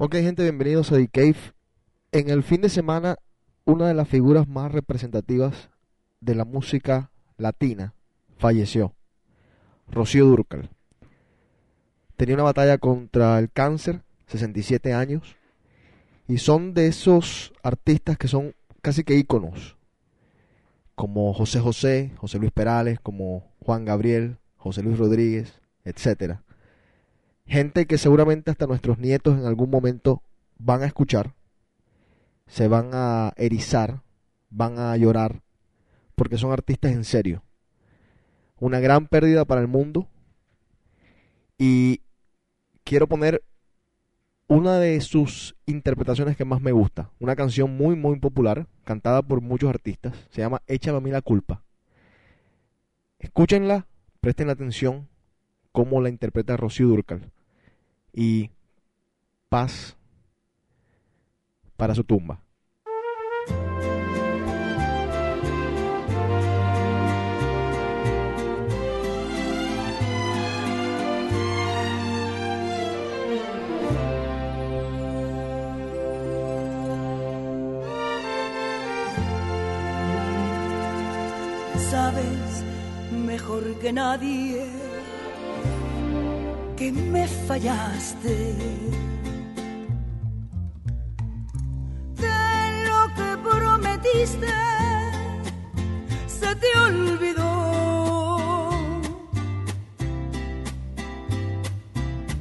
Ok, gente, bienvenidos a The Cave. En el fin de semana, una de las figuras más representativas de la música latina falleció. Rocío Durcal. Tenía una batalla contra el cáncer, 67 años, y son de esos artistas que son casi que íconos, como José José, José Luis Perales, como Juan Gabriel, José Luis Rodríguez, etcétera gente que seguramente hasta nuestros nietos en algún momento van a escuchar, se van a erizar, van a llorar, porque son artistas en serio. Una gran pérdida para el mundo. Y quiero poner una de sus interpretaciones que más me gusta. Una canción muy, muy popular, cantada por muchos artistas. Se llama Échame a mí la culpa. Escúchenla, presten atención cómo la interpreta Rocío Durcal y paz para su tumba. Sabes mejor que nadie que me fallaste. De lo que prometiste se te olvidó.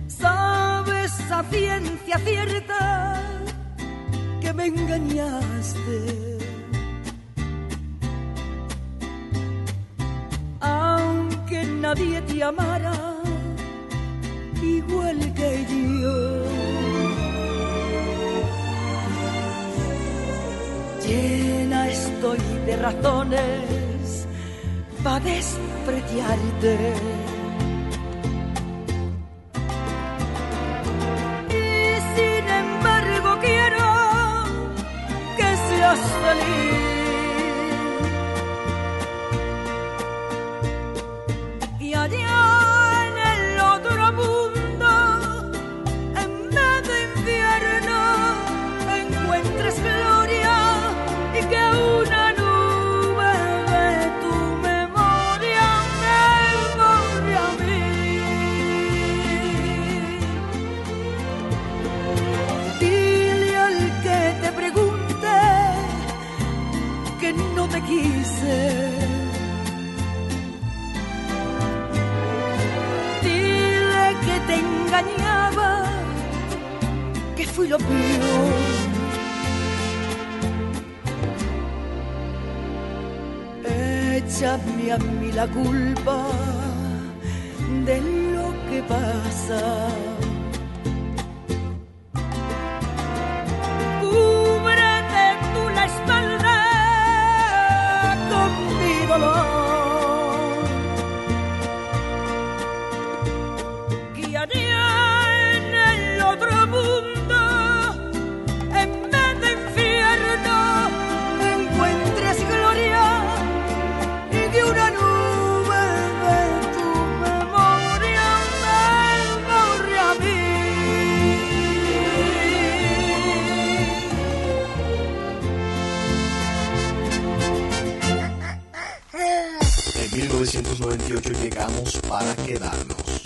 Sabes a ciencia cierta que me engañaste. Aunque nadie te amara igual que yo. Llena estoy de razones para despreciarte. Y sin embargo quiero que seas feliz. No te quise. Dile que te engañaba, que fui lo peor. Échame a mí la culpa de lo que pasa. Mi llegamos para quedarnos.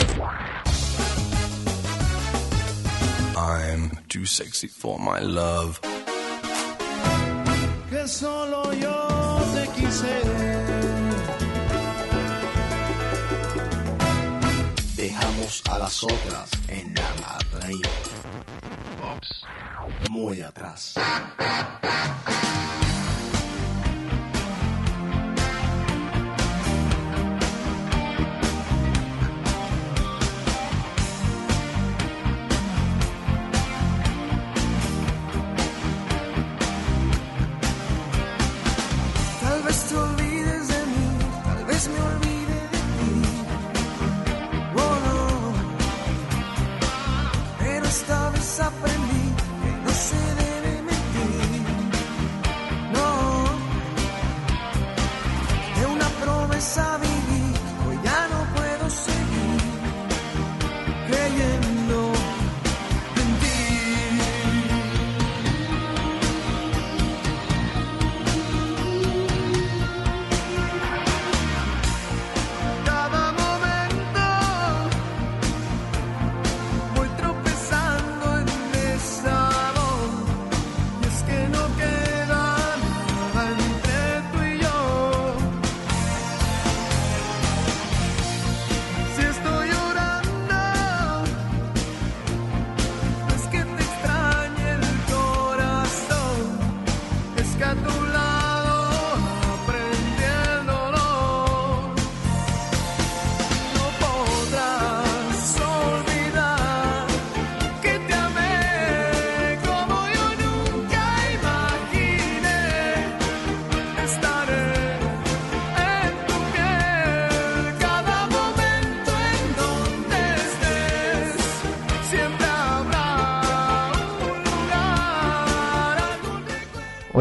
I'm too sexy for my love. que solo yo te quise. Dejamos a las otras en la raíz. Muy atrás.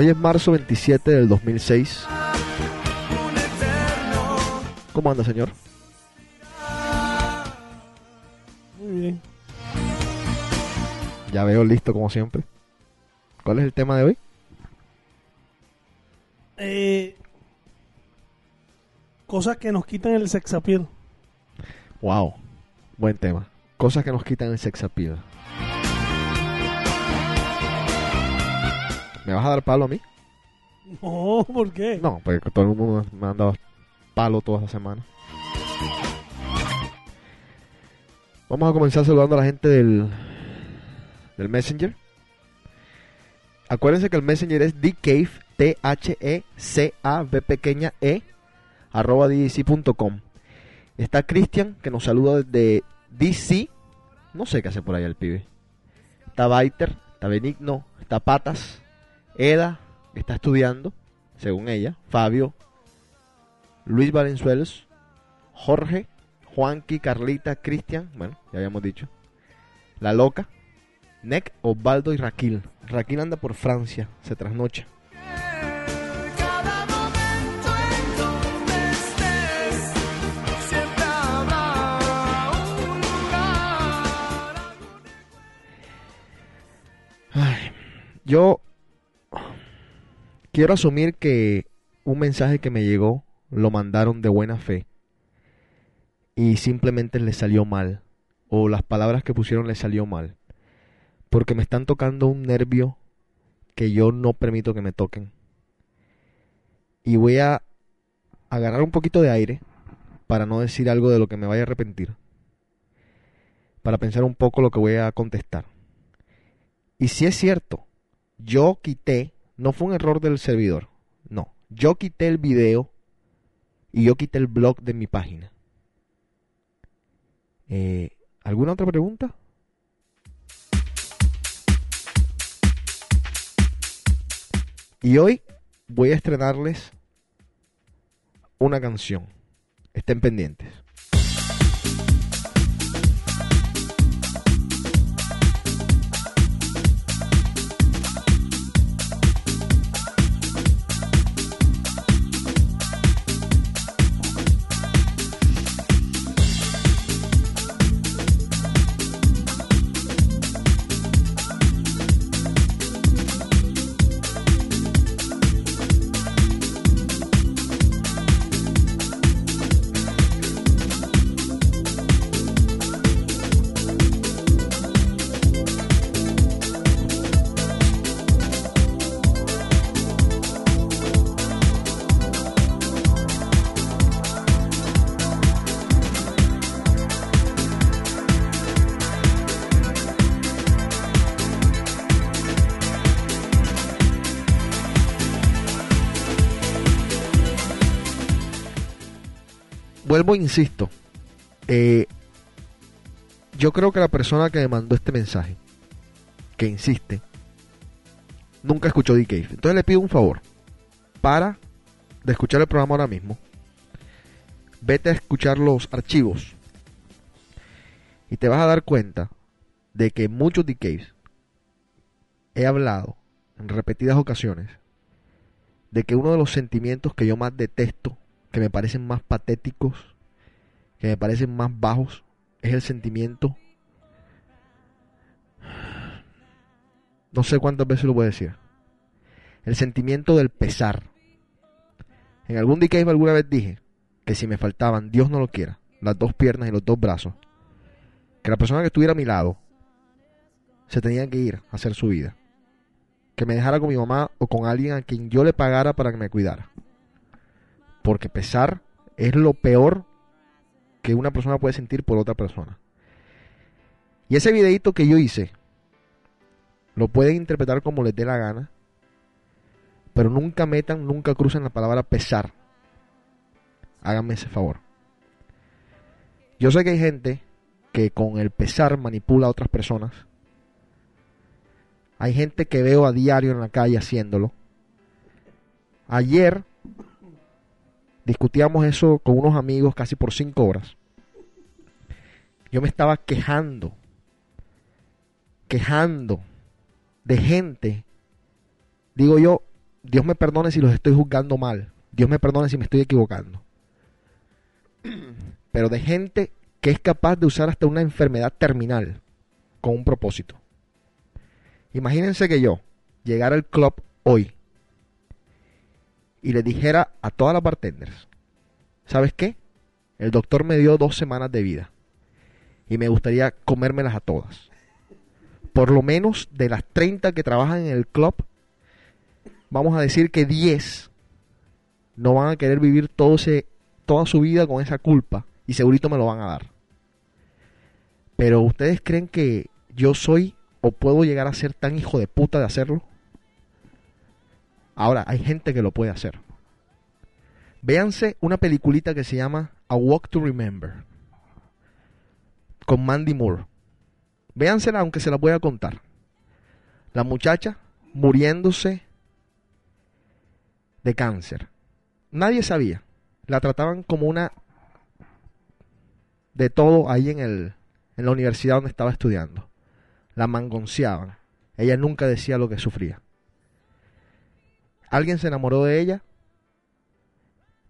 Hoy es marzo 27 del 2006. un eterno. ¿Cómo anda, señor? Muy bien. Ya veo listo como siempre. ¿Cuál es el tema de hoy? Eh, cosas que nos quitan el sex appeal. Wow, buen tema. Cosas que nos quitan el sex appeal. ¿Me vas a dar palo a mí? No, ¿por qué? No, porque todo el mundo me ha dado palo toda la semana. Vamos a comenzar saludando a la gente del, del Messenger. Acuérdense que el Messenger es dcave, T-H-E-C-A-V pequeña E, arroba dc.com. Está Cristian, que nos saluda desde DC. No sé qué hace por allá el pibe. Está Baiter, está Benigno, está Patas, Eda, está estudiando, según ella, Fabio, Luis Valenzuelos, Jorge, Juanqui, Carlita, Cristian, bueno, ya habíamos dicho, La Loca, Nick, Osvaldo y Raquel. Raquel anda por Francia, se trasnocha. Cada momento quiero asumir que un mensaje que me llegó lo mandaron de buena fe y simplemente le salió mal o las palabras que pusieron le salió mal porque me están tocando un nervio que yo no permito que me toquen. Y voy a agarrar un poquito de aire para no decir algo de lo que me vaya a arrepentir para pensar un poco lo que voy a contestar. Y si es cierto, yo quité, no fue un error del servidor, no, yo quité el video y yo quité el blog de mi página. Eh, ¿Alguna otra pregunta? Y hoy voy a estrenarles una canción. Estén pendientes. Vuelvo insisto. eh, yo creo que la persona que me mandó este mensaje, que insiste, nunca escuchó The Cave. Entonces le pido un favor. Para de escuchar el programa ahora mismo. Vete a escuchar los archivos. Y te vas a dar cuenta de que muchos The he hablado en repetidas ocasiones de que uno de los sentimientos que yo más detesto, que me parecen más patéticos, que me parecen más bajos, es el sentimiento. No sé cuántas veces lo voy a decir. El sentimiento del pesar. En algún día alguna vez dije que si me faltaban, Dios no lo quiera, las dos piernas y los dos brazos, que la persona que estuviera a mi lado se tenía que ir a hacer su vida. Que me dejara con mi mamá o con alguien a quien yo le pagara para que me cuidara. Porque pesar es lo peor que una persona puede sentir por otra persona. Y ese videito que yo hice, lo pueden interpretar como les dé la gana, pero nunca metan, nunca crucen la palabra pesar. Háganme ese favor. Yo sé que hay gente que con el pesar manipula a otras personas. Hay gente que veo a diario en la calle haciéndolo. Ayer discutíamos eso con unos amigos casi por cinco horas. Yo me estaba quejando, quejando de gente, digo yo, Dios me perdone si los estoy juzgando mal. Dios me perdone si me estoy equivocando. Pero de gente que es capaz de usar hasta una enfermedad terminal con un propósito. Imagínense que yo llegara al club hoy y le dijera a todas las bartenders, ¿sabes qué? El doctor me dio dos semanas de vida y me gustaría comérmelas a todas. Por lo menos de las 30 que trabajan en el club, vamos a decir que 10 no van a querer vivir todo ese, toda su vida con esa culpa y segurito me lo van a dar. Pero ustedes creen que yo soy o puedo llegar a ser tan hijo de puta de hacerlo? Ahora, hay gente que lo puede hacer. Véanse una peliculita que se llama A Walk to Remember con Mandy Moore. Véansela aunque se la voy a contar. La muchacha muriéndose de cáncer. Nadie sabía. La trataban como una de todo ahí en, el, en la universidad donde estaba estudiando. La mangonciaban. Ella nunca decía lo que sufría. Alguien se enamoró de ella,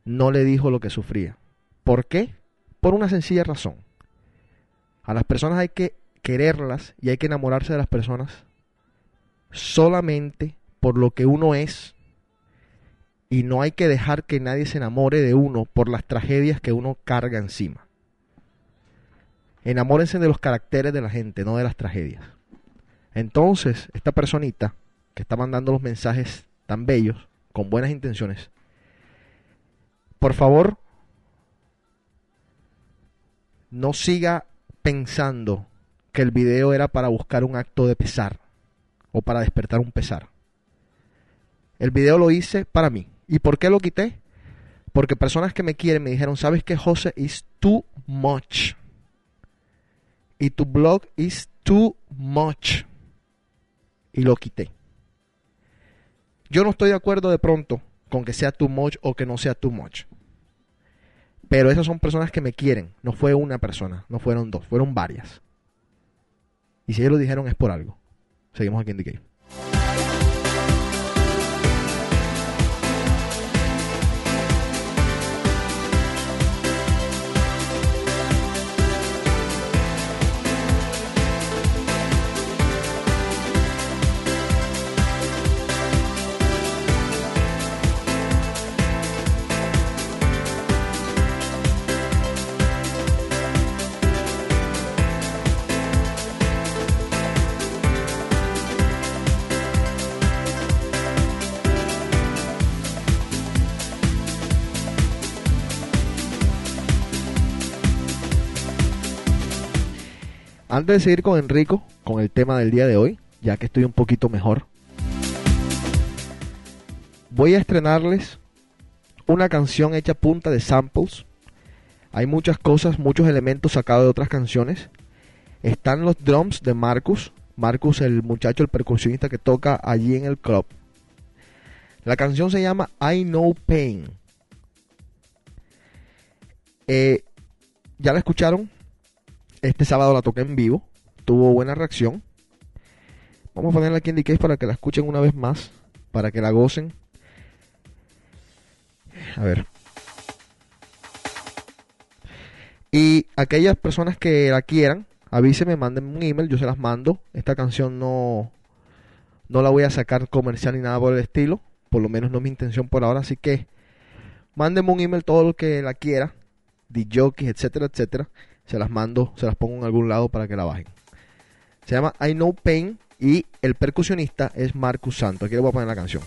no le dijo lo que sufría. ¿Por qué? Por una sencilla razón. A las personas hay que quererlas y hay que enamorarse de las personas solamente por lo que uno es y no hay que dejar que nadie se enamore de uno por las tragedias que uno carga encima. Enamórense de los caracteres de la gente, no de las tragedias. Entonces, esta personita que está mandando los mensajes tan bellos, con buenas intenciones, por favor, no siga pensando que el video era para buscar un acto de pesar o para despertar un pesar. El video lo hice para mí. ¿Y por qué lo quité? Porque personas que me quieren me dijeron, ¿sabes qué, José? Is too much. Y tu blog is too much. Y lo quité. Yo no estoy de acuerdo de pronto con que sea too much o que no sea too much. Pero esas son personas que me quieren. No fue una persona, no fueron dos, fueron varias. Y si ellos lo dijeron es por algo. Seguimos aquí en The. Antes de seguir con Enrico, con el tema del día de hoy, ya que estoy un poquito mejor, voy a estrenarles una canción hecha punta de samples. Hay muchas cosas, muchos elementos sacados de otras canciones. Están los drums de Marcus. Marcus, el muchacho, el percusionista que toca allí en el club. La canción se llama I Know Pain. Eh, ¿Ya la escucharon? Este sábado la toqué en vivo. Tuvo buena reacción. Vamos a ponerla aquí en Cave para que la escuchen una vez más. Para que la gocen. A ver. Y aquellas personas que la quieran, avísenme, manden un email, yo se las mando. Esta canción no, no la voy a sacar comercial ni nada por el estilo. Por lo menos no es mi intención por ahora. Así que mándenme un email todo lo que la quiera. Jockeys, etcétera, etcétera. Se las mando, se las pongo en algún lado para que la bajen. Se llama I Know Pain y el percusionista es Marcus Santo. Aquí le voy a poner la canción.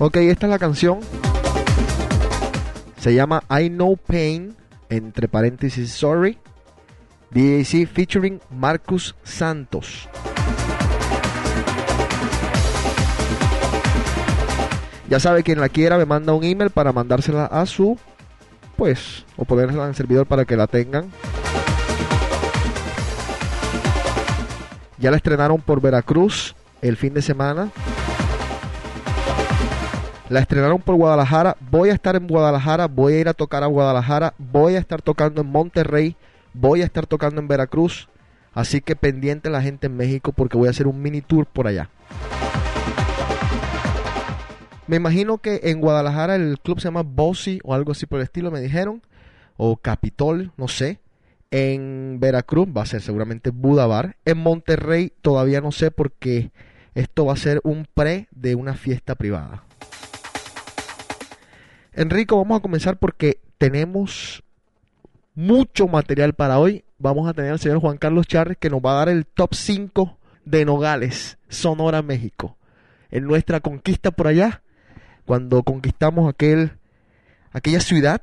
Ok, esta es la canción. Se llama I Know Pain, entre paréntesis Sorry. DAC featuring Marcus Santos. Ya sabe, quien la quiera me manda un email para mandársela a su, pues, o ponérsela en el servidor para que la tengan. Ya la estrenaron por Veracruz el fin de semana. La estrenaron por Guadalajara. Voy a estar en Guadalajara. Voy a ir a tocar a Guadalajara. Voy a estar tocando en Monterrey. Voy a estar tocando en Veracruz. Así que pendiente la gente en México porque voy a hacer un mini tour por allá. Me imagino que en Guadalajara el club se llama Bossy o algo así por el estilo, me dijeron. O Capitol, no sé. En Veracruz va a ser seguramente Budabar. En Monterrey todavía no sé porque esto va a ser un pre de una fiesta privada. Enrico, vamos a comenzar porque tenemos mucho material para hoy. Vamos a tener al señor Juan Carlos Charres que nos va a dar el top 5 de Nogales, Sonora, México. En nuestra conquista por allá, cuando conquistamos aquel, aquella ciudad,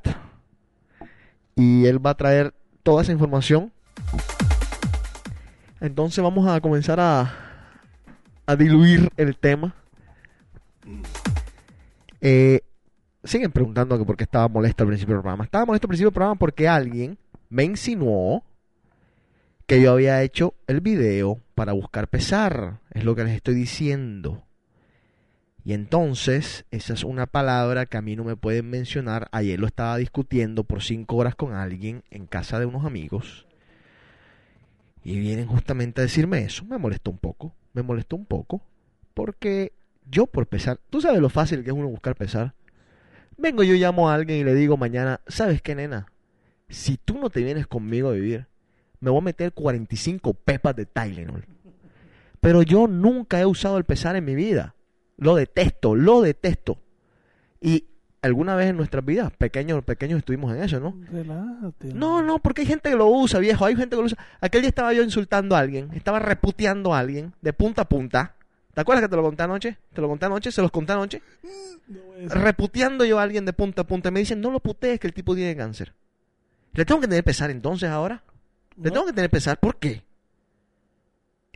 y él va a traer toda esa información. Entonces vamos a comenzar a, a diluir el tema. Eh, siguen preguntando que por qué estaba molesto al principio del programa. Estaba molesto al principio del programa porque alguien me insinuó que yo había hecho el video para buscar pesar. Es lo que les estoy diciendo. Y entonces, esa es una palabra que a mí no me pueden mencionar. Ayer lo estaba discutiendo por cinco horas con alguien en casa de unos amigos. Y vienen justamente a decirme eso. Me molestó un poco. Me molestó un poco. Porque yo por pesar, tú sabes lo fácil que es uno buscar pesar. Vengo yo llamo a alguien y le digo mañana, ¿sabes qué, nena? Si tú no te vienes conmigo a vivir, me voy a meter 45 pepas de Tylenol. Pero yo nunca he usado el pesar en mi vida. Lo detesto, lo detesto. Y alguna vez en nuestras vidas, pequeños, pequeños estuvimos en eso, ¿no? Relájate. No, no, porque hay gente que lo usa, viejo. Hay gente que lo usa. Aquel día estaba yo insultando a alguien, estaba reputeando a alguien de punta a punta. ¿Te acuerdas que te lo conté anoche? ¿Te lo conté anoche? ¿Se los conté anoche? No a decir- Reputeando yo a alguien de punta a punta. Y me dicen, no lo putees que el tipo tiene cáncer. ¿Le tengo que tener pesar entonces ahora? ¿Le No. tengo que tener pesar? ¿Por qué?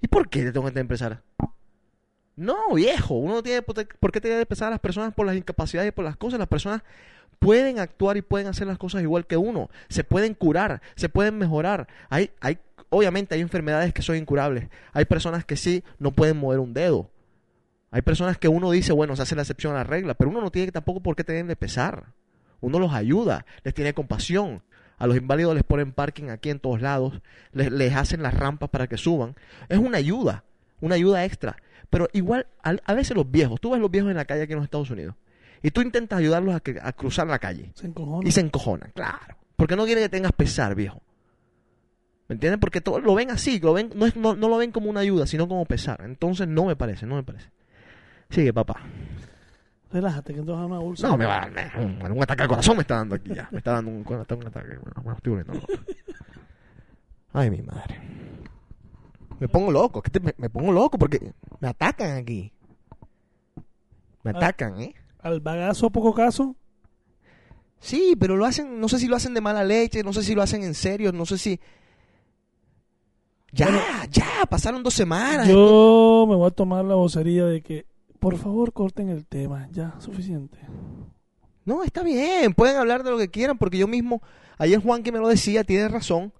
¿Y por qué le tengo que tener pesar? No, viejo, uno no tiene por qué- por qué tener que pesar a las personas por las incapacidades y por las cosas. Las personas pueden actuar y pueden hacer las cosas igual que uno. Se pueden curar, se pueden mejorar. Hay, hay, obviamente hay enfermedades que son incurables. Hay personas que sí no pueden mover un dedo. Hay personas que uno dice, bueno, se hace la excepción a la regla, pero uno no tiene tampoco por qué tener de pesar. Uno los ayuda, les tiene compasión. A los inválidos les ponen parking aquí en todos lados, les, les hacen las rampas para que suban. Es una ayuda, una ayuda extra. Pero igual, a, a veces los viejos, tú ves los viejos en la calle aquí en los Estados Unidos, y tú intentas ayudarlos a, que- a cruzar la calle, Se y se encojonan, claro. Porque no quieren que tengas pesar, viejo. ¿Me entiendes? Porque todo, lo ven así, lo ven, no, es- no, no lo ven como una ayuda, sino como pesar. Entonces no me parece, no me parece. Sigue, papá. Relájate, que entonces una bolsa. No, me va a dar un, un ataque al corazón, me está dando aquí ya. Me está dando un, un ataque. Bueno, estoy volviendo loco. Ay, mi madre. Me pongo loco, que te- me, me pongo loco porque me atacan aquí. Me atacan, ¿eh? Al bagazo, poco caso. Sí, pero lo hacen, no sé si lo hacen de mala leche, no sé si lo hacen en serio, no sé si... Ya, Bueno. ya, pasaron dos semanas. Yo me voy a tomar la vocería de que, por favor, corten el tema. Ya, suficiente. No, está bien, pueden hablar de lo que quieran, porque yo mismo, ayer Juan que me lo decía, tiene razón,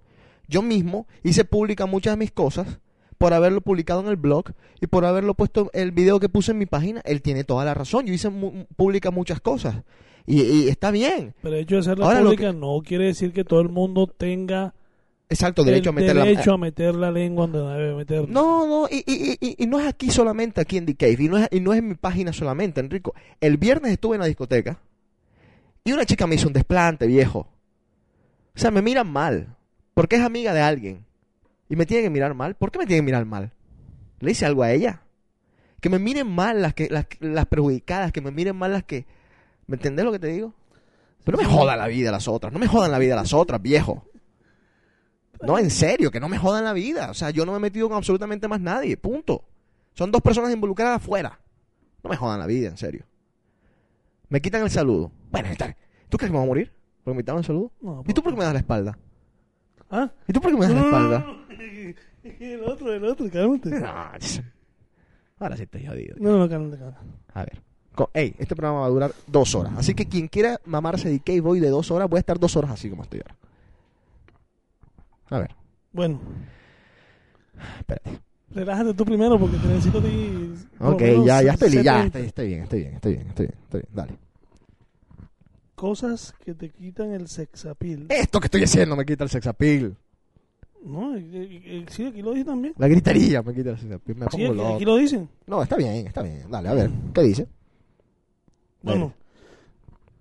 yo mismo hice pública muchas de mis cosas por haberlo publicado en el blog y por haberlo puesto el video que puse en mi página, él tiene toda la razón, yo hice mu- pública muchas cosas y, y está bien, Pero el hecho de hacerla Ahora, pública no quiere decir que todo el mundo tenga exacto, derecho el a meter la derecho a meter la lengua donde no debe meterla. No, no, y, y- y- y no es aquí solamente, aquí en The Cave, y no, es, y no es en mi página solamente, Enrico. El viernes estuve en la discoteca y una chica me hizo un desplante, viejo. O sea, me miran mal, porque es amiga de alguien. Y me tiene que mirar mal. ¿Por qué me tiene que mirar mal? ¿Le hice algo a ella? Que me miren mal las, que, las, las perjudicadas, que me miren mal las que... ¿Me entendés lo que te digo? Pero no me jodan la vida las otras, no me jodan la vida las otras, viejo. No, en serio, que no me jodan la vida. O sea, yo no me he metido con absolutamente más nadie. Punto. Son dos personas involucradas afuera. No me jodan la vida, en serio. Me quitan el saludo. Bueno. ¿Tú crees que me voy a morir? ¿Por me el saludo? No, ¿Y tú por qué me das la espalda? ¿Ah? ¿Y tú por qué me das la espalda? El otro, el otro, cálmate. No, ahora sí estoy jodido. No, no, cálmate, cálmate. A ver. Ey, este programa va a durar dos horas. Así que quien quiera mamarse de K Boy de dos horas, voy a estar dos horas así como estoy ahora. A ver, Bueno, espérate. relájate tú primero porque te necesito a ti. por lo Ok, ya, ya estoy, ya 70. estoy, estoy bien, estoy bien, estoy bien, estoy bien, estoy bien. Dale. Cosas que te quitan el sexapil. Esto que estoy haciendo me quita el sex appeal. No, eh, eh, eh, sí, aquí lo dicen también. La gritería me quita el sex appeal. Me Sí, pongo aquí, loco. aquí lo dicen. No, está bien, está bien. Dale, a ver, ¿qué dice? Bueno,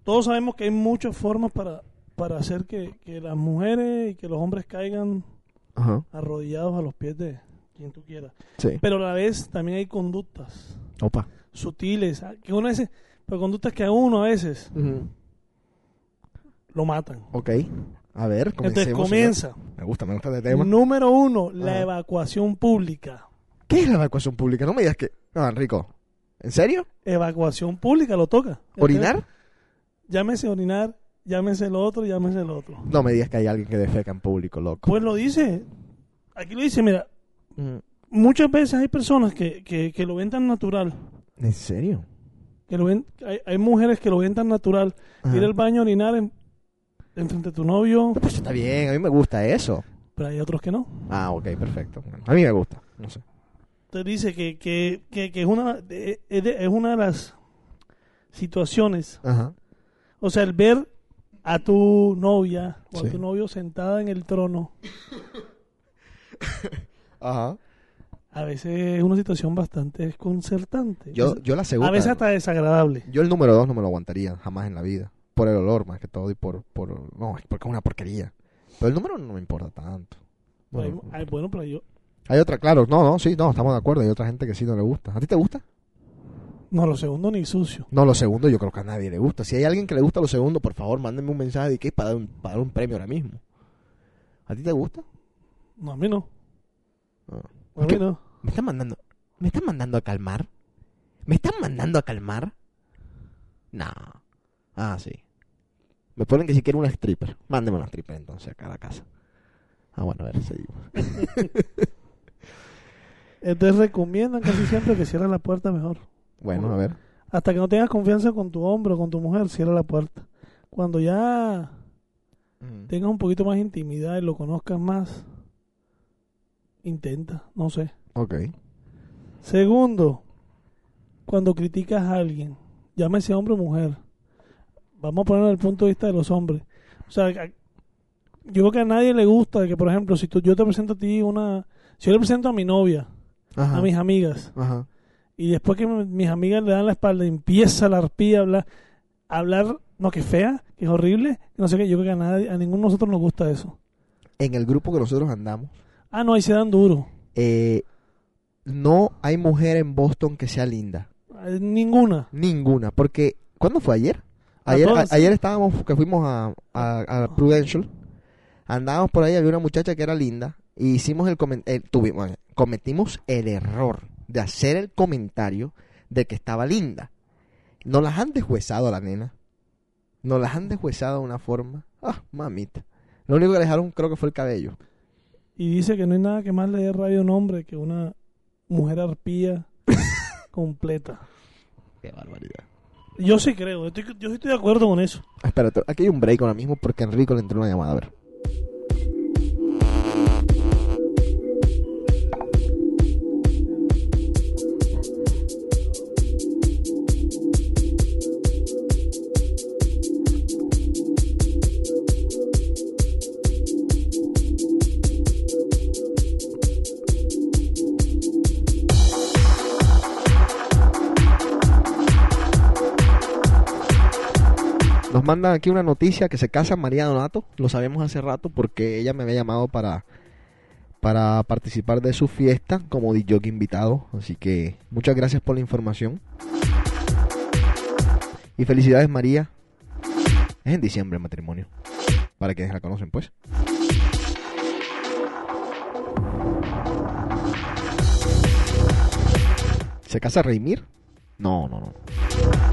todos sabemos que hay muchas formas para, para hacer que, que las mujeres y que los hombres caigan Ajá. arrodillados a los pies de quien tú quieras. Sí. Pero a la vez también hay conductas Opa. sutiles, ah, que uno dice, pero conductas que a uno a veces lo matan. Ok. A ver, Entonces comienza. señor. Me gusta, me gusta este tema. Número uno, la Ajá. evacuación pública. ¿Qué es la evacuación pública? No me digas que... No, Enrico. ¿En serio? Evacuación pública, lo toca. ¿Orinar? Llámese orinar, llámese lo otro, llámese lo otro. No me digas que hay alguien que defeca en público, loco. Pues lo dice. Aquí lo dice, mira, Mm, muchas veces hay personas que, que, que lo ven tan natural. ¿En serio? Que lo ven, hay, hay mujeres que lo ven tan natural. Ajá. Ir al baño a orinar en, en frente a tu novio, Pues está bien, a mí me gusta eso. pero hay otros que no. Ah, ok, perfecto. A mí me gusta, no sé. Te dice que, que, que, es, una, es una de las situaciones. Ajá. O sea, el ver a tu novia o Sí. a tu novio sentada en el trono, Ajá. a veces es una situación bastante desconcertante. Yo, yo la segunda... a veces hasta desagradable. Yo el número dos no me lo aguantaría jamás en la vida. Por el olor más que todo y por... por no, es porque es una porquería. Pero el número no me importa tanto. Bueno, hay- bueno, pero yo... hay otra, claro. No, no, sí, no, estamos de acuerdo. Hay otra gente que sí no le gusta. ¿A ti te gusta? No, lo segundo ni sucio. No, lo segundo yo creo que a nadie le gusta. Si hay alguien que le gusta lo segundo, por favor, mándenme un mensaje de que para dar un, para dar un premio ahora mismo. ¿A ti te gusta? No, a mí no. Ah. A mí ¿Qué? no. ¿Me están mandando? ¿Me están mandando a calmar? ¿Me están mandando a calmar? No. Ah, sí. Me ponen que si quiero una stripper. Mándeme una stripper entonces acá a la casa. Ah, bueno, a ver, seguimos. Entonces recomiendan casi siempre que cierres la puerta mejor. Bueno, a ver. Hasta que no tengas confianza con tu hombre o con tu mujer, cierra la puerta. Cuando ya tengas un poquito más intimidad y lo conozcas más, intenta, no sé. Ok. Segundo, cuando criticas a alguien, llámese hombre o mujer, vamos a ponerlo desde el punto de vista de los hombres. O sea, yo creo que a nadie le gusta que, por ejemplo, si tú, yo te presento a ti una... Si yo le presento a mi novia, Ajá. a mis amigas, Ajá. Y después que mis amigas le dan la espalda, empieza la arpía a hablar, a hablar, no, que fea, que es horrible, no sé qué, yo creo que a, nadie, a ninguno de nosotros nos gusta eso. En el grupo que nosotros andamos, Ah, no, ahí se dan duro. eh, no hay mujer en Boston que sea linda. Eh, Ninguna. Ninguna. Porque, ¿cuándo fue ayer? Ayer, a- ayer estábamos, que fuimos a, a, a Prudential. Andábamos por ahí, había una muchacha que era linda. Y hicimos el comentario, tuvimos, cometimos el error de hacer el comentario de que estaba linda. Nos las han deshuesado a la nena. Nos las han deshuesado de una forma. Ah, mamita. Lo único que le dejaron creo que fue el cabello. Y dice que no hay nada que más le dé rabia a un hombre que una mujer arpía completa. Qué barbaridad. Yo sí creo, estoy- yo sí estoy de acuerdo con eso. Ah, espérate, aquí hay un break ahora mismo porque Enrico le entró una llamada. A ver. Mandan aquí una noticia que se casa María Donato. Lo sabemos hace rato porque ella me había llamado para, para participar de su fiesta como DJ invitado. Así que muchas gracias por la información. Y felicidades María. Es en diciembre el matrimonio. Para quienes la conocen pues. ¿Se casa Reimir? No, no, no.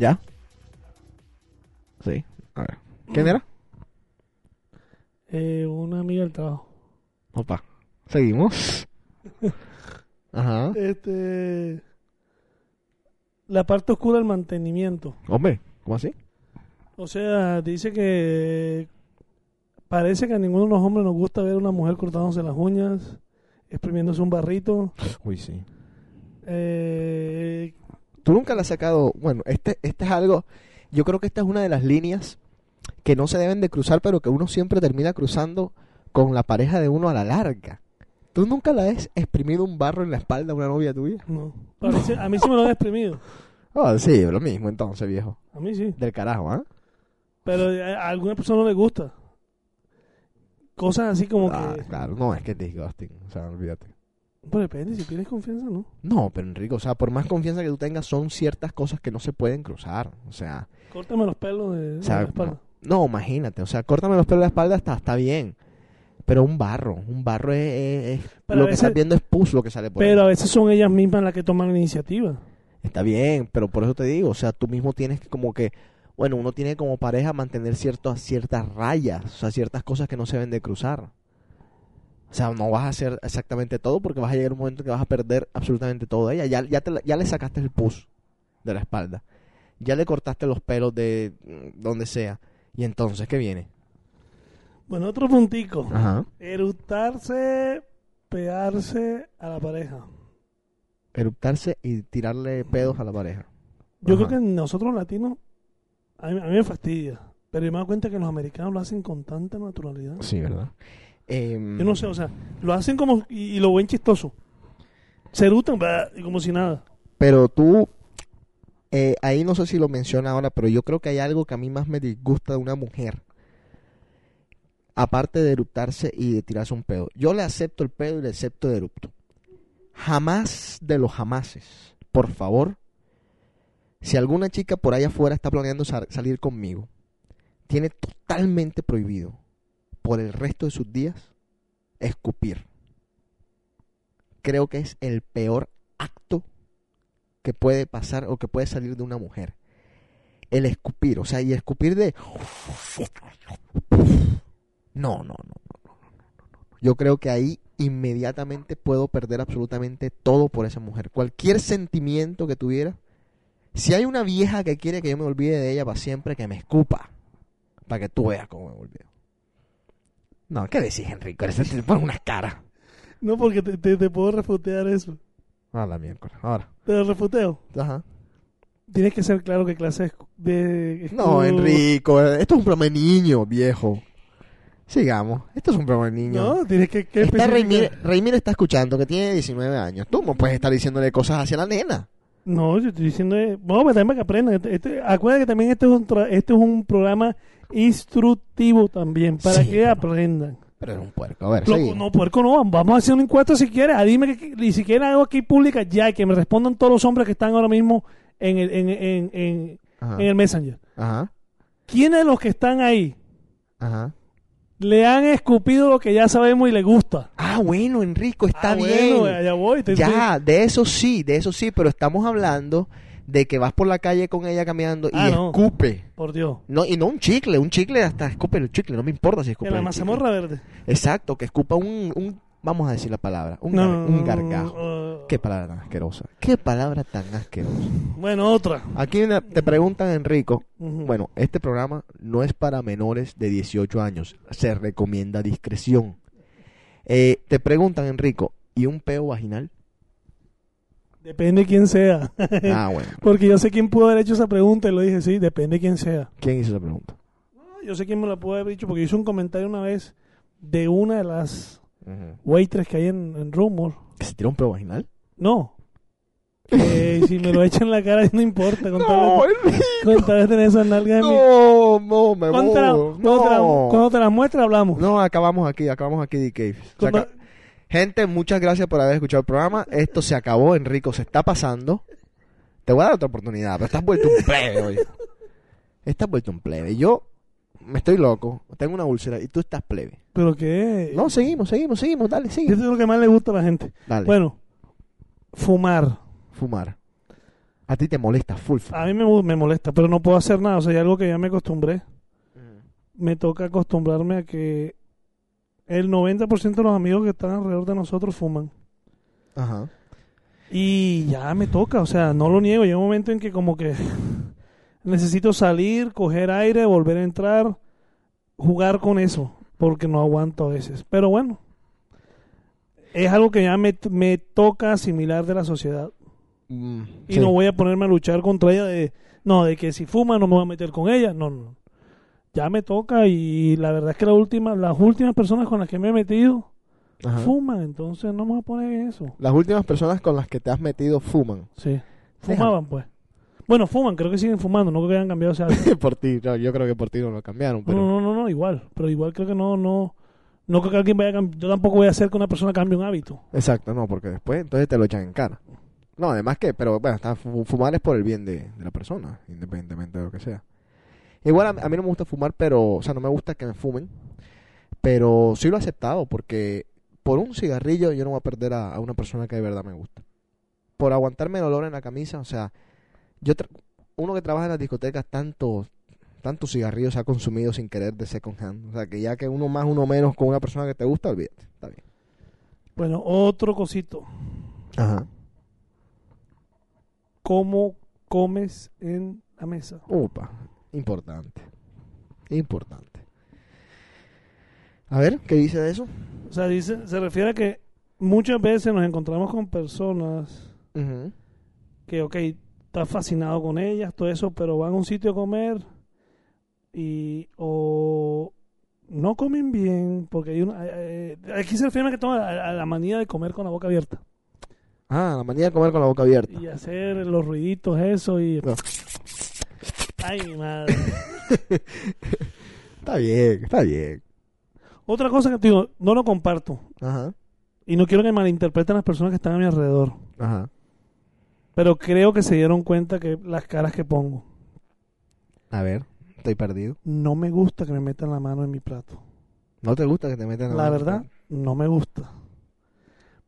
¿Ya? Sí. A ver. ¿Quién era? Eh, una amiga del trabajo. Opa. Seguimos. Ajá. Este. La parte oscura del mantenimiento. Hombre, ¿cómo así? O sea, dice que parece que a ninguno de los hombres nos gusta ver a una mujer cortándose las uñas, exprimiéndose un barrito. Uy, sí. Eh, Tú nunca le has sacado. Bueno, este, este es algo. Yo creo que esta es una de las líneas que no se deben de cruzar, pero que uno siempre termina cruzando con la pareja de uno a la larga. ¿Tú nunca le has exprimido un barro en la espalda a una novia tuya? no. A mí, sí- a mí sí me lo han exprimido. Ah, sí, lo mismo entonces, viejo. A mí sí. Del carajo, ¿ah? Pero a a alguna persona no le gusta. Cosas así como Ah, que. claro, no, es que es disgusting. O sea, olvídate. Pues depende, si tienes confianza, ¿no? No, pero Enrico, o sea, por más confianza que tú tengas, son ciertas cosas que no se pueden cruzar. O sea, Córtame los pelos de, de o sea la espalda. no, imagínate, o sea, córtame los pelos de la espalda, está, está bien. Pero un barro, un barro es, es- es- lo que estás viendo es pus lo que sale por Pero ahí. a veces son ellas mismas las que toman la iniciativa. Está bien, pero por eso te digo, o sea, tú mismo tienes que como que, bueno, uno tiene como pareja mantener ciertas, ciertas rayas, o sea, ciertas cosas que no se deben de cruzar. O sea, no vas a hacer exactamente todo porque vas a llegar un momento que vas a perder absolutamente todo de ella. Ya, ya, te ya le sacaste el pus de la espalda. Ya le cortaste los pelos de mm, donde sea. Y entonces, ¿qué viene? Bueno, otro puntico. Ajá. Eructarse, pegarse a la pareja. Eruptarse y tirarle pedos a la pareja. Yo Ajá. creo que nosotros latinos, a mí, a mí me fastidia. Pero yo me doy cuenta que los americanos lo hacen con tanta naturalidad. Sí, ¿verdad? Em, Yo no sé, o sea, lo hacen como, y, y lo ven chistoso. Se erutan, como si nada. Pero tú, eh, ahí no sé si lo menciona ahora, pero yo creo que hay algo que a mí más me disgusta de una mujer. Aparte de eruptarse y de tirarse un pedo. Yo le acepto el pedo y le acepto el erupto. Jamás de los jamases. Por favor, si alguna chica por allá afuera está planeando sa- salir conmigo, tiene totalmente prohibido por el resto de sus días escupir. Creo que es el peor acto que puede pasar o que puede salir de una mujer. El escupir, o sea, y escupir de... No, no, no, no, no, no, no. Yo creo que ahí inmediatamente puedo perder absolutamente todo por esa mujer. Cualquier sentimiento que tuviera. Si hay una vieja que quiere que yo me olvide de ella para siempre, que me escupa. Para que tú veas cómo me olvido. No, ¿qué decís, Enrico? Ese te pone una cara. No, porque te, te, te puedo refutear eso. Ah, la miércoles. Ahora. Te lo refuteo. Ajá. Tienes que ser claro qué clase de. No, Enrico, esto es un programa de niño, viejo. Sigamos, esto es un programa de niño. No, tienes que... que está. Reymir, Reymir está escuchando que tiene 19 años. Tú no puedes estar diciéndole cosas hacia la nena. No, yo estoy diciendo... eh, Bueno, pero también para que aprendan. Este, este- acuérdate que también este es, un tra- este es un programa instructivo también, para Sí, que pero- aprendan. Pero es un puerco. A ver, seguimos. no, puerco no, vamos a hacer una encuesta si quieres. Ah, dime que, que- y si quieren algo aquí pública ya, y que me respondan todos los hombres que están ahora mismo en el, en, en, en, en el Messenger. ajá, ¿Quiénes de los que están ahí ajá. Le han escupido lo que ya sabemos y le gusta? Ah, bueno, Enrico, está Ah, bien. Bueno, allá voy. te- ya, de eso sí, de eso sí, pero estamos hablando de que vas por la calle con ella caminando y Ah, no. escupe. Por Dios. No, y no un chicle, un chicle hasta escupe el chicle, no me importa si escupe En la mazamorra verde. Exacto, que escupa un, un vamos a decir la palabra, un, gar- no, un no, gargajo. uh, Qué palabra tan asquerosa. Qué palabra tan asquerosa. Bueno, otra. Aquí te preguntan, Enrico. Bueno, este programa no es para menores de 18 años. Se recomienda discreción. Eh, te preguntan, Enrico, ¿y un peo vaginal? Depende quién sea. Ah, bueno. Porque yo sé quién pudo haber hecho esa pregunta y lo dije, sí, depende quién sea. ¿Quién hizo esa pregunta? Yo sé quién me la pudo haber dicho porque hice un comentario una vez de una de las waitress que hay en, en Rumor. ¿Que se tira un peo vaginal? No. Que si me lo echan en la cara no importa. Con No, tal de tener esas nalgas en mi- No, no, me la- voy. cuando te la- No. cuando te las muestre hablamos. No, acabamos aquí, acabamos aquí Cuando- aca- Gente, muchas gracias por haber escuchado el programa. Esto se acabó, Enrico, se está pasando. Te voy a dar otra oportunidad, pero estás vuelto un plebe hoy. Estás vuelto un plebe. Yo me estoy loco, tengo una úlcera y tú estás plebe. Pero que... No, seguimos, seguimos, seguimos, dale, sigue. Esto es lo que más le gusta a la gente. Dale, Bueno, fumar. fumar. A ti te molesta full. full. A mí me, me molesta, pero no puedo hacer nada. O sea, hay algo que ya me acostumbré. Me toca acostumbrarme a que el 90% de los amigos que están alrededor de nosotros fuman. Ajá. Y ya me toca, o sea, no lo niego. Llega un momento en que como que necesito salir, coger aire, volver a entrar, jugar con eso, porque no aguanto a veces. Pero bueno, es algo que ya me, me toca asimilar de la sociedad. Mm, Y sí. no voy a ponerme a luchar contra ella de, no, de que si fuma no me voy a meter con ella. No, no. Ya me toca y la verdad es que la última, las últimas personas con las que me he metido Ajá. fuman, entonces no me voy a poner en eso. Las últimas personas con las que te has metido fuman. Sí. Fumaban, pues. Bueno, fuman, creo que siguen fumando, no creo que hayan cambiado ese hábito. por ti, no, yo creo que por ti no lo cambiaron, No, pero no, no, no, igual. Pero igual creo que no, no. No creo que alguien vaya a cambiar. Yo tampoco voy a hacer que una persona cambie un hábito. exacto, no, porque después entonces te lo echan en cara. No, además que, pero bueno, está, fu- fumar es por el bien de, de la persona, independientemente de lo que sea. Igual a, a mí no me gusta fumar, pero, o sea, no me gusta que me fumen, pero sí lo he aceptado porque por un cigarrillo yo no voy a perder a, a una persona que de verdad me gusta. Por aguantarme el olor en la camisa, o sea, yo tra- uno que trabaja en las discotecas tanto tantos cigarrillos se ha consumido sin querer de second hand, o sea, que ya que uno más uno menos con una persona que te gusta, olvídate, está bien. Bueno, otro cosito. Ajá. ¿Cómo comes en la mesa? Upa, importante. Importante. A ver, ¿qué dice de eso? O sea, dice, se refiere a que muchas veces nos encontramos con personas que, ok, estás fascinado con ellas, todo eso, pero van a un sitio a comer y o no comen bien, porque hay una, eh, eh, aquí se refiere que todo a, a la manía de comer con la boca abierta Ah, la manía de comer con la boca abierta. y hacer los ruiditos, eso y... No. Ay, mi madre. Está bien, está bien. Otra cosa que te digo, no lo comparto Ajá, y no quiero que malinterpreten las personas que están a mi alrededor, ajá. Pero creo que se dieron cuenta que las caras que pongo, A ver, estoy perdido. no me gusta que me metan la mano en mi plato. ¿No te gusta que te metan La verdad, no me gusta.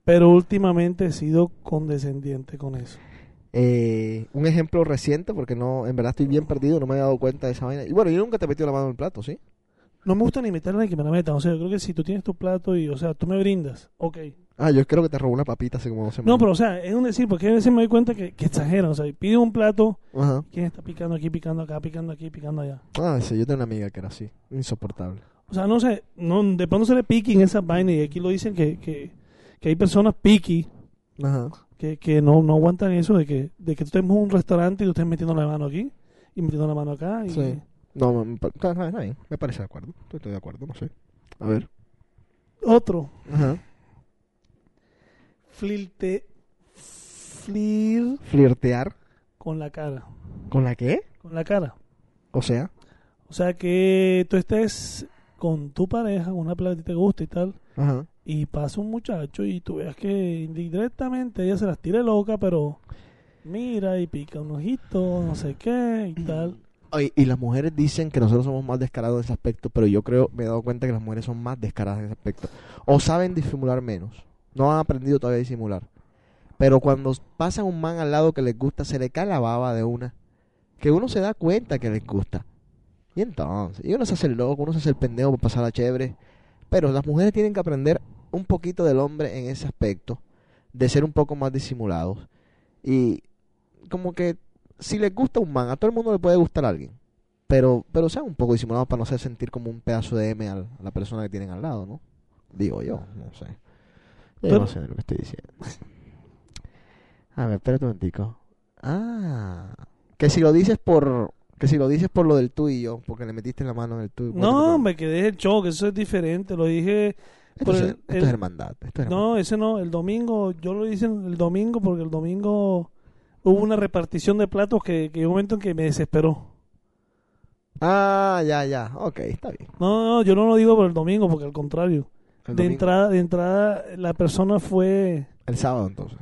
Pero últimamente he sido condescendiente con eso. Eh, un ejemplo reciente, porque no, en verdad estoy bien perdido, no me he dado cuenta de esa vaina. Y bueno, yo nunca te he metido la mano en el plato, ¿sí? No me gusta ni meterla ni que me la metan. O sea, yo creo que si tú tienes tu plato y, o sea, tú me brindas, ok. Ah, yo creo que te robó una papita hace como dos No, semanas. pero, o sea, es un decir, porque a veces me doy cuenta que, que exageran. O sea, pide un plato, Ajá. ¿quién está picando aquí, picando acá, picando aquí, picando allá? Ah, sí, yo tengo una amiga que era así, insoportable. O sea, no sé, no, de pronto se le piqui en esas vainas y aquí lo dicen que, que, que hay personas piqui Ajá. que, que no, no aguantan eso de que, de que tú estés en un restaurante y tú estés metiendo la mano aquí y metiendo la mano acá. Y, Sí. No, me, me parece de acuerdo. Estoy de acuerdo, no sé. A ver. Otro, Ajá. Flilte, flir Flirtear. con la cara. ¿Con la qué? Con la cara. O sea. O sea, que tú estés con tu pareja, con una plata que te gusta y tal, Ajá. y pasa un muchacho y tú veas que indirectamente ella se las tire loca, pero mira y pica un ojito, no sé qué y tal. Oye, y las mujeres dicen que nosotros somos más descarados en ese aspecto, pero yo creo, me he dado cuenta que las mujeres son más descaradas en ese aspecto. O saben disimular menos. No han aprendido todavía a disimular. Pero cuando pasan un man al lado que les gusta, se le cae la baba de una. Que uno se da cuenta que les gusta. Y entonces, y uno se hace el loco, uno se hace el pendejo para pasar la chévere. Pero las mujeres tienen que aprender un poquito del hombre en ese aspecto. De ser un poco más disimulados. Y como que si les gusta un man, a todo el mundo le puede gustar a alguien. Pero, pero sean un poco disimulados para no hacer sentir como un pedazo de M a la persona que tienen al lado, ¿no? Digo yo, no sé. Pero- no sé de lo que estoy diciendo. A ver, espérate un momentico. Ah, que si lo dices por... Que si lo dices por lo del tú y yo, porque le metiste la mano en el tú No, me quedé el shock, eso es diferente, lo dije... Esto, es, el- esto el- es hermandad. Esto es No, ese no, el domingo, yo lo hice el domingo porque el domingo hubo una repartición de platos que, que un momento en que me desesperó. Ah, ya, ya. Ok, está bien. No, no, yo no lo digo por el domingo, porque al contrario. De entrada, de entrada, la persona fue... el sábado entonces.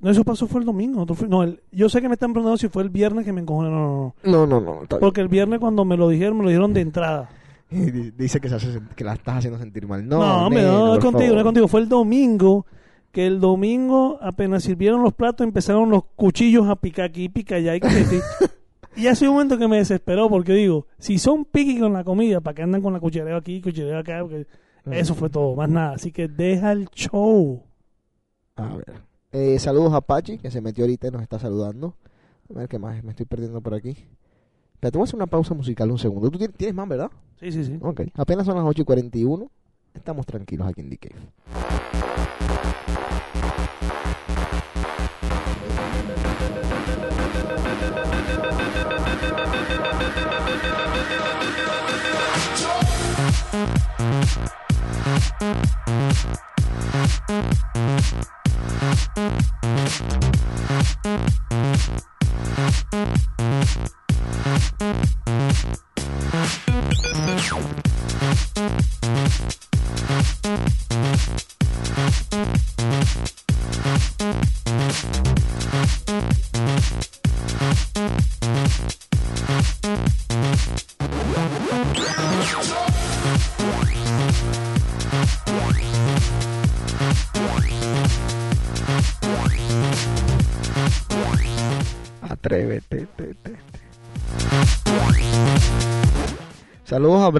No, eso pasó fue el domingo. fue- no, el- yo sé que me están preguntando si fue el viernes que me encojoné. No, no, no. No. Porque el viernes cuando me lo dijeron, me lo dijeron de entrada. Y di- dice que, se hace que la estás haciendo sentir mal. No, No, hombre, no, no es contigo, no es favor. contigo. Fue el domingo que el domingo apenas sirvieron los platos empezaron los cuchillos a picar aquí, pica allá. Y, y hace un momento que me desesperó porque digo, si son piqui con la comida, ¿para qué andan con la cuchareo aquí, cuchareo acá? Porque eso fue todo, más nada. Así que deja el show. A ver. Eh, saludos a Pachi, que se metió ahorita y nos está saludando. A ver qué más, me estoy perdiendo por aquí. Espérate, voy a hacer una pausa musical un segundo. Tú tienes, más, ¿verdad? Sí, sí, sí. Ok. Apenas son las 8 y 41. Estamos tranquilos aquí en The Cave. Thank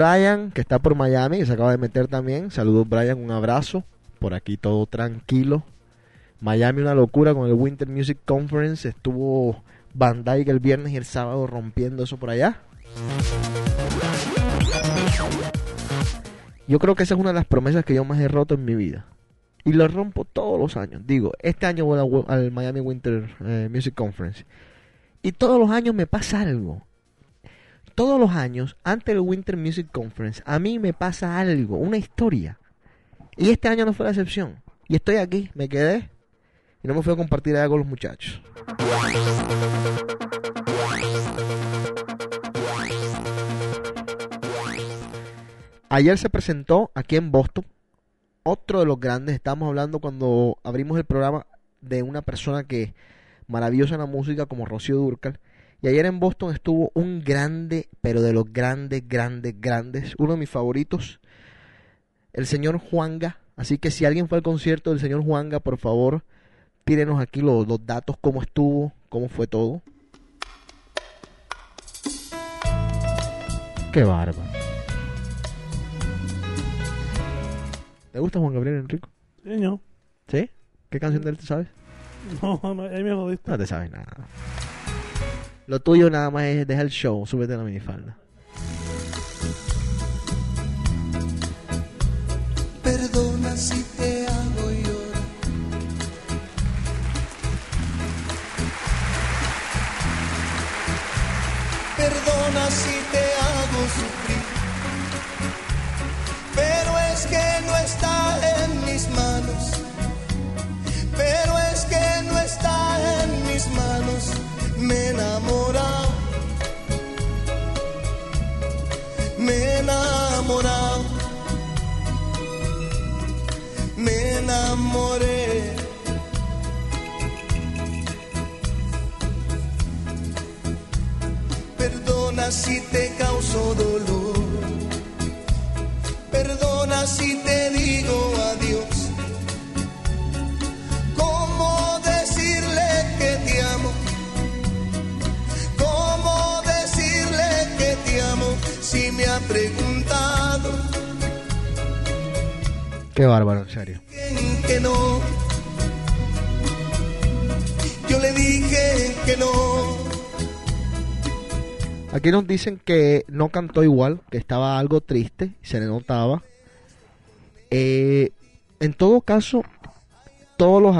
Brian, que está por Miami, que se acaba de meter también. Saludos, Brian, un abrazo. Por aquí todo tranquilo. Miami, una locura con el Winter Music Conference. Estuvo Van Dyke el viernes y el sábado rompiendo eso por allá. Yo creo que esa es una de las promesas que yo más he roto en mi vida. Y lo rompo todos los años. Digo, este año voy al Miami Winter eh, Music Conference. Y todos los años me pasa algo. Todos los años, antes del Winter Music Conference, a mí me pasa algo, una historia. Y este año no fue la excepción. Y estoy aquí, me quedé. Y no me fui a compartir algo con los muchachos. Ayer se presentó aquí en Boston otro de los grandes. Estamos hablando cuando abrimos el programa de una persona que maravillosa en la música como Rocío Durcal. Y ayer en Boston estuvo un grande, pero de los grandes, grandes, grandes, uno de mis favoritos, el señor Juanga. Así que si alguien fue al concierto del señor Juanga, por favor, tírenos aquí los, los datos, cómo estuvo, cómo fue todo. Qué bárbaro. ¿Te gusta Juan Gabriel Enrico? Señor. ¿Sí? ¿Qué canción de él te sabes? No, ahí me jodiste. No te sabes nada. Lo tuyo nada más es dejar el show, súbete a la minifalda. Perdona si te hago llorar. Perdona si te hago sufrir. Pero es que no está en mis manos. Enamorado. Me he me enamoré. Perdona si te causo dolor. Perdona si te digo adiós. Me ha preguntado? Qué bárbaro, en serio. que- que no. Yo le dije que no. Aquí nos dicen que no cantó igual, que estaba algo triste, se le notaba. Eh, en todo caso, todos los,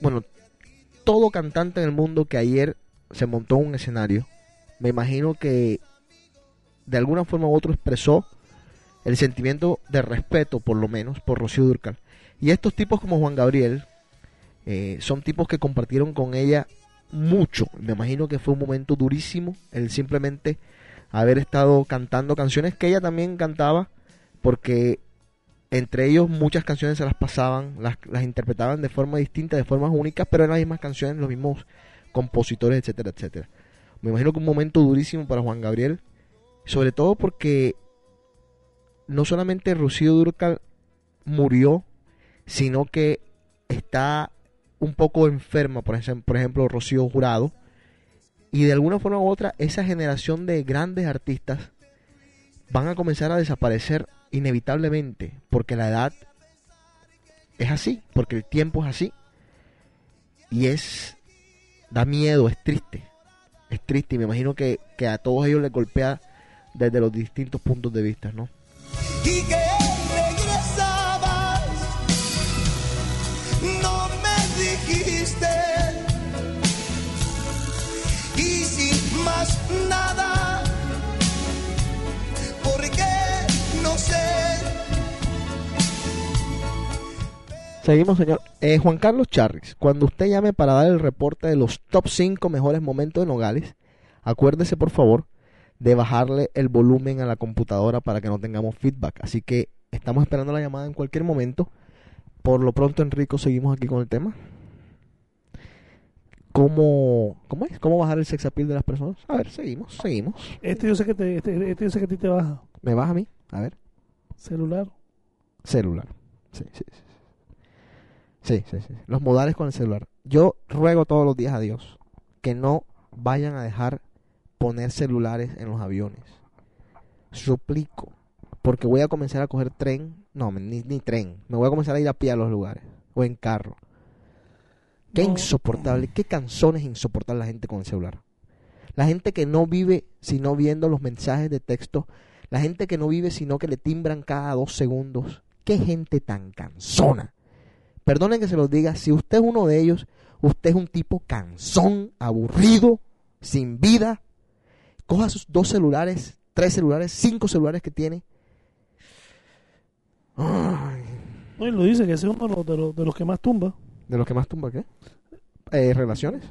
bueno, todo cantante en el mundo que ayer se montó en un escenario, me imagino que de alguna forma u otra expresó el sentimiento de respeto, por lo menos, por Rocío Durcal. Y estos tipos como Juan Gabriel eh, son tipos que compartieron con ella mucho. Me imagino que fue un momento durísimo el simplemente haber estado cantando canciones que ella también cantaba, porque entre ellos muchas canciones se las pasaban, las, las interpretaban de forma distinta, de formas únicas, pero eran las mismas canciones, los mismos compositores, etcétera, etcétera. Me imagino que un momento durísimo para Juan Gabriel, sobre todo porque no solamente Rocío Durcal murió, sino que está un poco enferma, por ejemplo, por ejemplo Rocío Jurado, y de alguna forma u otra esa generación de grandes artistas van a comenzar a desaparecer inevitablemente, porque la edad es así, porque el tiempo es así, y es, da miedo, es triste, es triste, y me imagino que, que a todos ellos les golpea desde los distintos puntos de vista, ¿no? y que regresabas. No me dijiste. Y sin más nada, porque no sé. Seguimos, señor. Eh, Juan Carlos Charris, cuando usted llame para dar el reporte de los top 5 mejores momentos de Nogales, acuérdese, por favor, de bajarle el volumen a la computadora para que no tengamos feedback. Así que estamos esperando la llamada en cualquier momento. Por lo pronto, Enrico, seguimos aquí con el tema. ¿Cómo, cómo es? ¿Cómo bajar el sex appeal de las personas? A ver, seguimos, seguimos. Este yo sé que te, este, este yo sé que a ti te baja. ¿Me baja a mí? A ver. Celular. Celular. Sí, sí, sí. Sí, sí, sí. Los modales con el celular. Yo ruego todos los días a Dios que no vayan a dejar poner celulares en los aviones. Suplico. Porque voy a comenzar a coger tren. No, ni, ni tren. Me voy a comenzar a ir a pie a los lugares. O en carro. Qué No. insoportable. Qué canzones insoportable la gente con el celular. La gente que no vive sino viendo los mensajes de texto. La gente que no vive sino que le timbran cada dos segundos. Qué gente tan cansona. Perdonen que se los diga. Si usted es uno de ellos, usted es un tipo cansón, aburrido, sin vida. Coja sus dos celulares, tres celulares, cinco celulares que tiene. Ay, No, y lo dice que ese es uno de los, de los, de los que más tumba. ¿De los que más tumba qué? Eh, ¿Relaciones?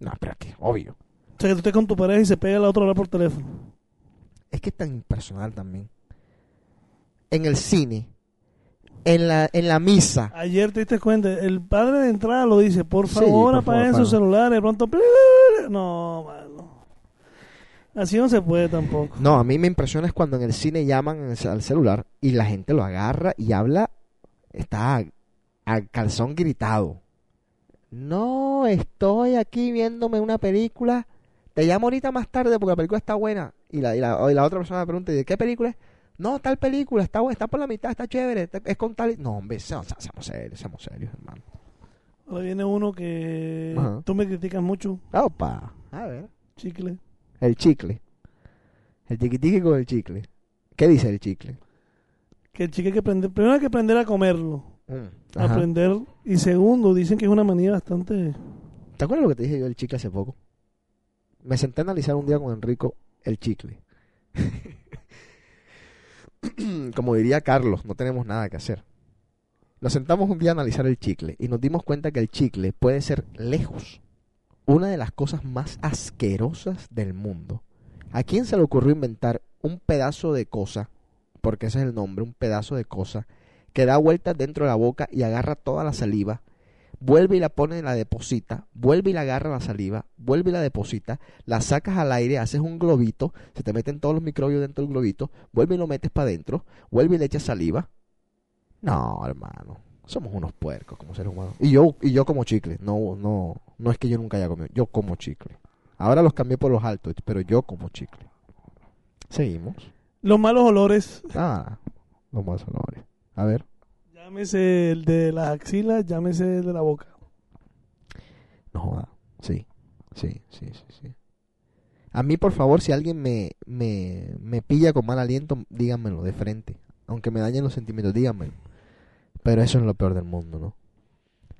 No, espera, que obvio. O sea, que tú estés con tu pareja y se pega la otra hora por teléfono. Es que es tan impersonal también. En el cine, en la, en la misa. Ayer te diste cuenta, el padre de entrada lo dice, por Sí, favor por apaguen favor, sus celulares, de pronto... No, mano. Así no se puede tampoco. No, a mí me impresiona es cuando en el cine llaman al celular y la gente lo agarra y habla, está al calzón gritado. No, estoy aquí viéndome una película. Te llamo ahorita más tarde porque la película está buena. Y la, y la, y la otra persona me pregunta, ¿y de qué película es? No, tal película, está buena, está por la mitad, está chévere, está- es con tal... No, hombre, se- se- seamos serios, seamos serios, hermano. Ahora viene uno que Ajá. tú me criticas mucho, Opa, a ver. chicle. El chicle. El tiquitiqui con el chicle. ¿Qué dice el chicle? Que el chicle hay que aprender, primero hay que aprender a comerlo, Ajá. aprender, y segundo, dicen que es una manía bastante... ¿Te acuerdas lo que te dije yo del chicle hace poco? Me senté a analizar un día con Enrico el chicle. Como diría Carlos, no tenemos nada que hacer. Nos sentamos un día a analizar el chicle y nos dimos cuenta que el chicle puede ser lejos una de las cosas más asquerosas del mundo. ¿A quién se le ocurrió inventar un pedazo de cosa, porque ese es el nombre, un pedazo de cosa, que da vueltas dentro de la boca y agarra toda la saliva, vuelve y la pone en la deposita, vuelve y la agarra la saliva, vuelve y la deposita, la sacas al aire, haces un globito, se te meten todos los microbios dentro del globito, vuelve y lo metes para adentro, vuelve y le echas saliva. No, hermano, somos unos puercos como seres humanos. Y yo, y yo como chicle, no, no, no es que yo nunca haya comido, yo como chicle. Ahora los cambié por los altos, pero yo como chicle. Seguimos. Los malos olores, Ah, los más olores. A ver. llámese el de las axilas, llámese el de la boca. No joda. Sí, sí, sí, sí, sí. A mí, por favor, si alguien me, me, me pilla con mal aliento, díganmelo de frente. Aunque me dañen los sentimientos, díganmelo. Pero eso es lo peor del mundo, ¿no?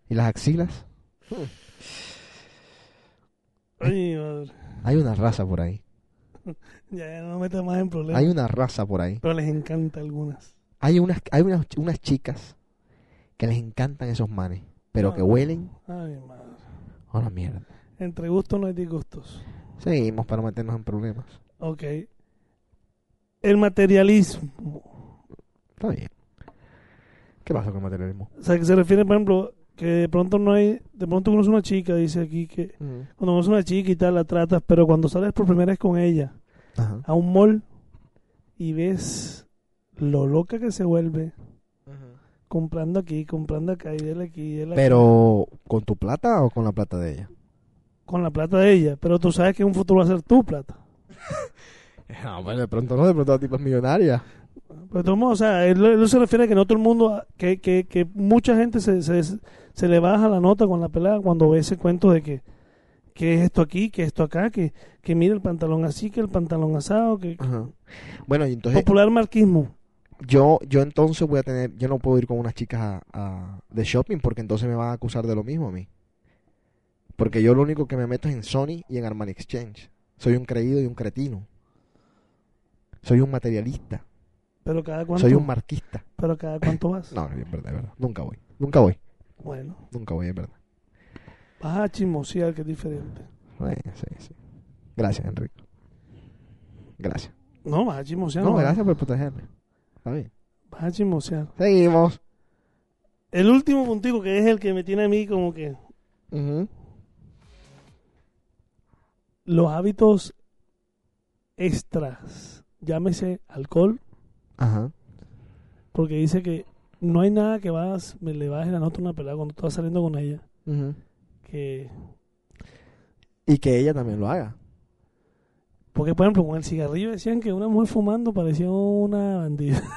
¿Y las axilas? Ay, madre. Hay una raza por ahí. Ya, ya no me metas más en problemas. Hay una raza por ahí. Pero les encanta algunas. Hay unas, hay unas, unas chicas que les encantan esos manes. Pero que Ah. huelen Ay, madre. a la mierda. Entre gustos no hay disgustos. Seguimos para meternos en problemas. Ok. El materialismo. Está bien. ¿Qué pasa con el materialismo? O sea, que se refiere, por ejemplo, que de pronto no hay... De pronto conoces una chica, dice aquí, que cuando conoces una chica y tal, la tratas, pero cuando sales por primera vez con ella Ajá. a un mall y ves lo loca que se vuelve comprando aquí, comprando acá, y dele aquí, y aquí, Pero, ¿con tu plata o con la plata de ella? con la plata de ella. Pero tú sabes que en un futuro va a ser tu plata. No, bueno, de pronto no, de pronto la tipa es millonaria. Pero de todos modos, o sea, él, él se refiere a que no todo el mundo, que, que, que mucha gente se, se, se le baja la nota con la pelada cuando ve ese cuento de que, que es esto aquí, que esto acá, que, que mira el pantalón así, que el pantalón asado, que Ajá. Bueno, y entonces popular marquismo. yo yo entonces voy a tener, yo no puedo ir con unas chicas a- a- de shopping porque entonces me van a acusar de lo mismo a mí. Porque yo lo único que me meto es en Sony y en Armani Exchange. Soy un creído y un cretino. Soy un materialista. Pero cada cuánto, Soy un marquista. pero cada cuánto vas. No, no, verdad, es verdad. Nunca voy. Nunca voy. Bueno, Nunca voy, es verdad. vas a chismosear, que es diferente. Sí, sí. Gracias, Enrique. Gracias. No, vas a chismosear. No, gracias por protegerme. Está bien. Vas a chismosear. Seguimos. El último puntico que es el que me tiene a mí como que los hábitos extras, llámese alcohol, Ajá. porque dice que no hay nada que vas, me le baje la nota a una pelada cuando tú vas saliendo con ella, que Y que ella también lo haga. porque por ejemplo con el cigarrillo decían que una mujer fumando parecía una bandida,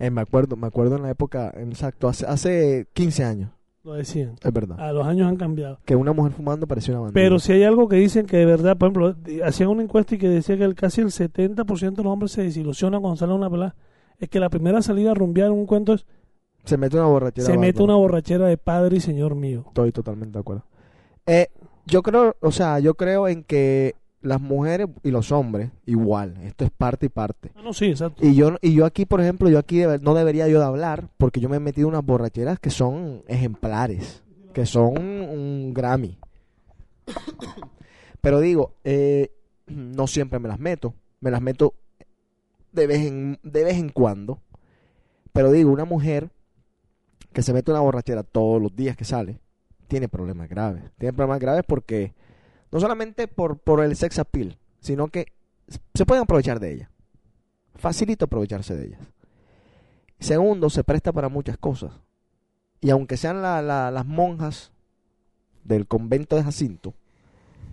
Eh, me acuerdo, me acuerdo en la época, exacto, hace, hace 15 años, lo decían. es verdad. A los años han cambiado. Que una mujer fumando parecía una bandida. Pero si hay algo que dicen que de verdad, por ejemplo, hacían una encuesta y que decía que el, casi el 70% de los hombres se desilusionan cuando salen a una pelada. Es que la primera salida a rumbear un cuento es, Se mete una borrachera. se mete una borrachera de padre y señor mío. Estoy totalmente de acuerdo. Eh, yo creo, o sea, yo creo en que las mujeres y los hombres, igual, esto es parte y parte. Ah, no, sí, exacto. Y yo, y yo aquí, por ejemplo, yo aquí no debería yo de hablar porque yo me he metido unas borracheras que son ejemplares, que son un Grammy. Pero digo, eh, no siempre me las meto, me las meto de vez en, de vez en cuando. Pero digo, una mujer que se mete una borrachera todos los días que sale, tiene problemas graves. Tiene problemas graves porque, no solamente por, por el sex appeal, sino que se pueden aprovechar de ella. Facilito aprovecharse de ellas. Segundo, se presta para muchas cosas. Y aunque sean la- la- las monjas del convento de Jacinto,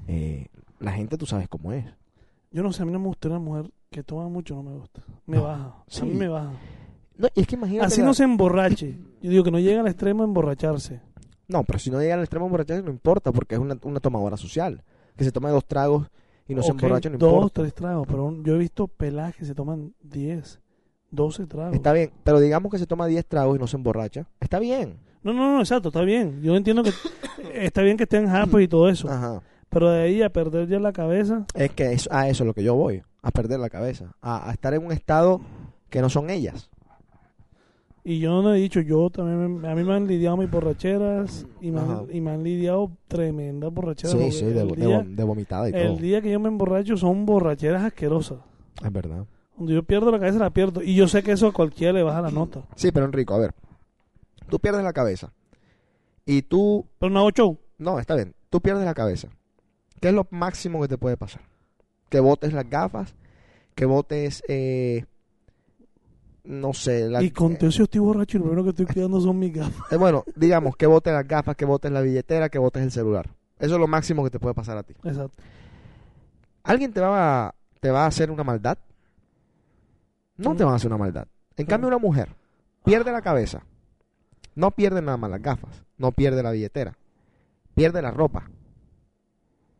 eh, la gente tú sabes cómo es. Yo no sé, a mí no me gusta una mujer que toma mucho, no me gusta. Me No, baja. sí. A mí me baja. No, y es que imagínate. Así la- no se emborrache. Yo digo que no llega al extremo de emborracharse. No, pero si no llega al extremo de emborracharse no importa, porque es una, una tomadora social. Que se toma dos tragos y no se emborracha, no dos, importa. tres tragos. Pero yo he visto peladas que se toman 10, 12 tragos. Está bien, pero digamos que se toma 10 tragos y no se emborracha. Está bien. No, no, no, exacto, está bien. Yo entiendo que está bien que estén happy y todo eso. Ajá. Pero de ahí a perder ya la cabeza. Es que es, a eso es lo que yo voy, a perder la cabeza, a, a estar en un estado que no son ellas. Y yo no he dicho, yo también, me- a mí me han lidiado mis borracheras y me, han, y me han lidiado tremendas borracheras. Sí, sí, de, el, día, vomitada y el todo. día que yo me emborracho son borracheras asquerosas. Es verdad. Cuando yo pierdo la cabeza la pierdo. Y yo sé que eso a cualquiera le baja la nota. Sí, pero Enrico, a ver. Tú pierdes la cabeza. Y tú... Pero no hago show. No, está bien. Tú pierdes la cabeza. ¿Qué es lo máximo que te puede pasar? Que botes las gafas, que botes... Eh, no sé, la, y con todo eso estoy borracho y lo primero que estoy cuidando son mis gafas. Eh, bueno, digamos, que botes las gafas, que botes la billetera, que botes el celular. Eso es lo máximo que te puede pasar a ti. Exacto. ¿Alguien te va a, te va a hacer una maldad? No Mm. te van a hacer una maldad. En cambio, una mujer pierde la cabeza. No pierde nada más las gafas. No pierde la billetera. Pierde la ropa.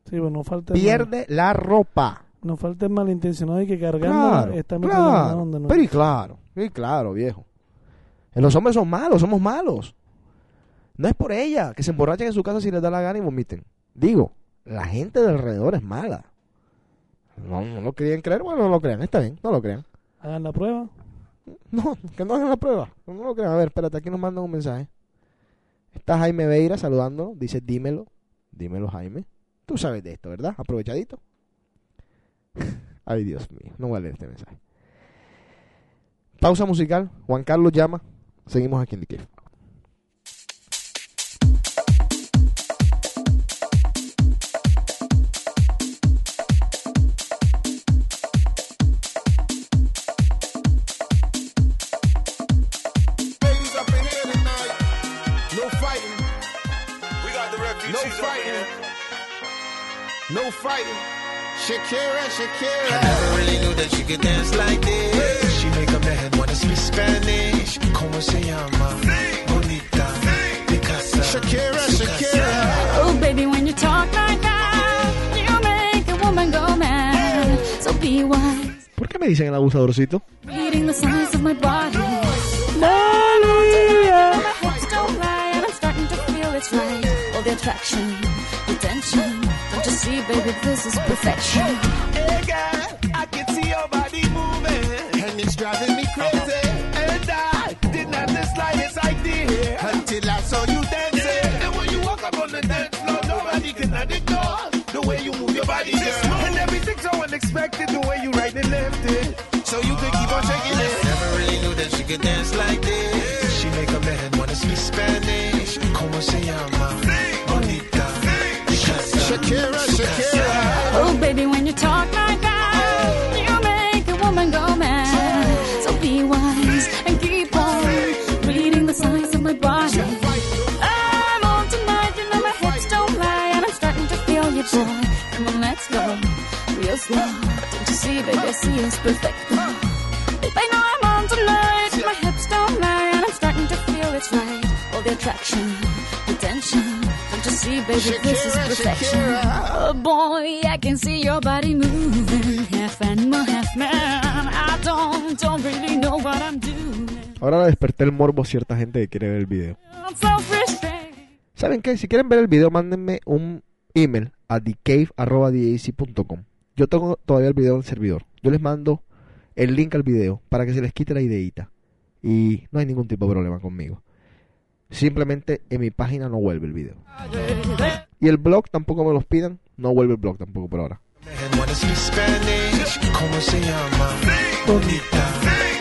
Sí, pero no falta Pierde la ropa. No falta el malintencionado y que cargando la mano claro. donde no. Pero y claro, y claro, viejo. Eh, Los hombres son malos, somos malos. No es por ella que se emborrachen en su casa si les da la gana y vomiten. Digo, la gente de alrededor es mala. No, no lo querían creer, bueno, no lo crean, está bien, no lo crean. Hagan la prueba. No, que no hagan la prueba. No lo crean. A ver, espérate, aquí nos mandan un mensaje. Está Jaime Veira saludando. Dice, dímelo. Dímelo, Jaime. Tú sabes de esto, ¿verdad? Aprovechadito. Ay, Dios mío. No voy a leer este mensaje. Pausa musical. Juan Carlos llama. Seguimos aquí en The. Shakira, Shakira. I never really knew that she could dance like this. She make up the head wanna speak Spanish. Como se llama? Bonita. Picasa. Shakira, Shakira. Oh, baby, when you talk like that, you make a woman go mad. So be wise, ¿Por qué me dicen el abusadorcito? reading the signs of my body. María. My hips don't lie, and I'm starting to feel it's right. All the attraction, baby, this is perfection. Hey girl, I can see your body moving, and it's driving me crazy. And I did not have the slightest idea until I saw you dancing. And when you walk up on the dance floor, nobody can ignore the way you move your body, girl. And everything's so unexpected, the way you right and left it. So you can keep on shaking it. Never really knew that she could dance like this. She make up the head wanna speak Spanish. Como se llama? Bonita. Picasa. Shakira, Shakira. Attraction, the tension. Don't you see, baby, this is Shakira, perfection. Shakira. Oh boy, I can see your body moving, half animal, half man. I don't, don't really know what I'm doing. Ahora desperté el morbo a cierta gente que quiere ver el video. ¿Saben qué? Si quieren ver el video, mándenme un email a thecave.com. Yo tengo todavía el video en el servidor. Yo les mando el link al video para que se les quite la ideita. Y no hay ningún tipo de problema conmigo. Simplemente en mi página no vuelve el video. Y el blog tampoco me los pidan. No vuelve el blog tampoco por ahora. The head wanna speak Spanish. Como se llama? Bonita.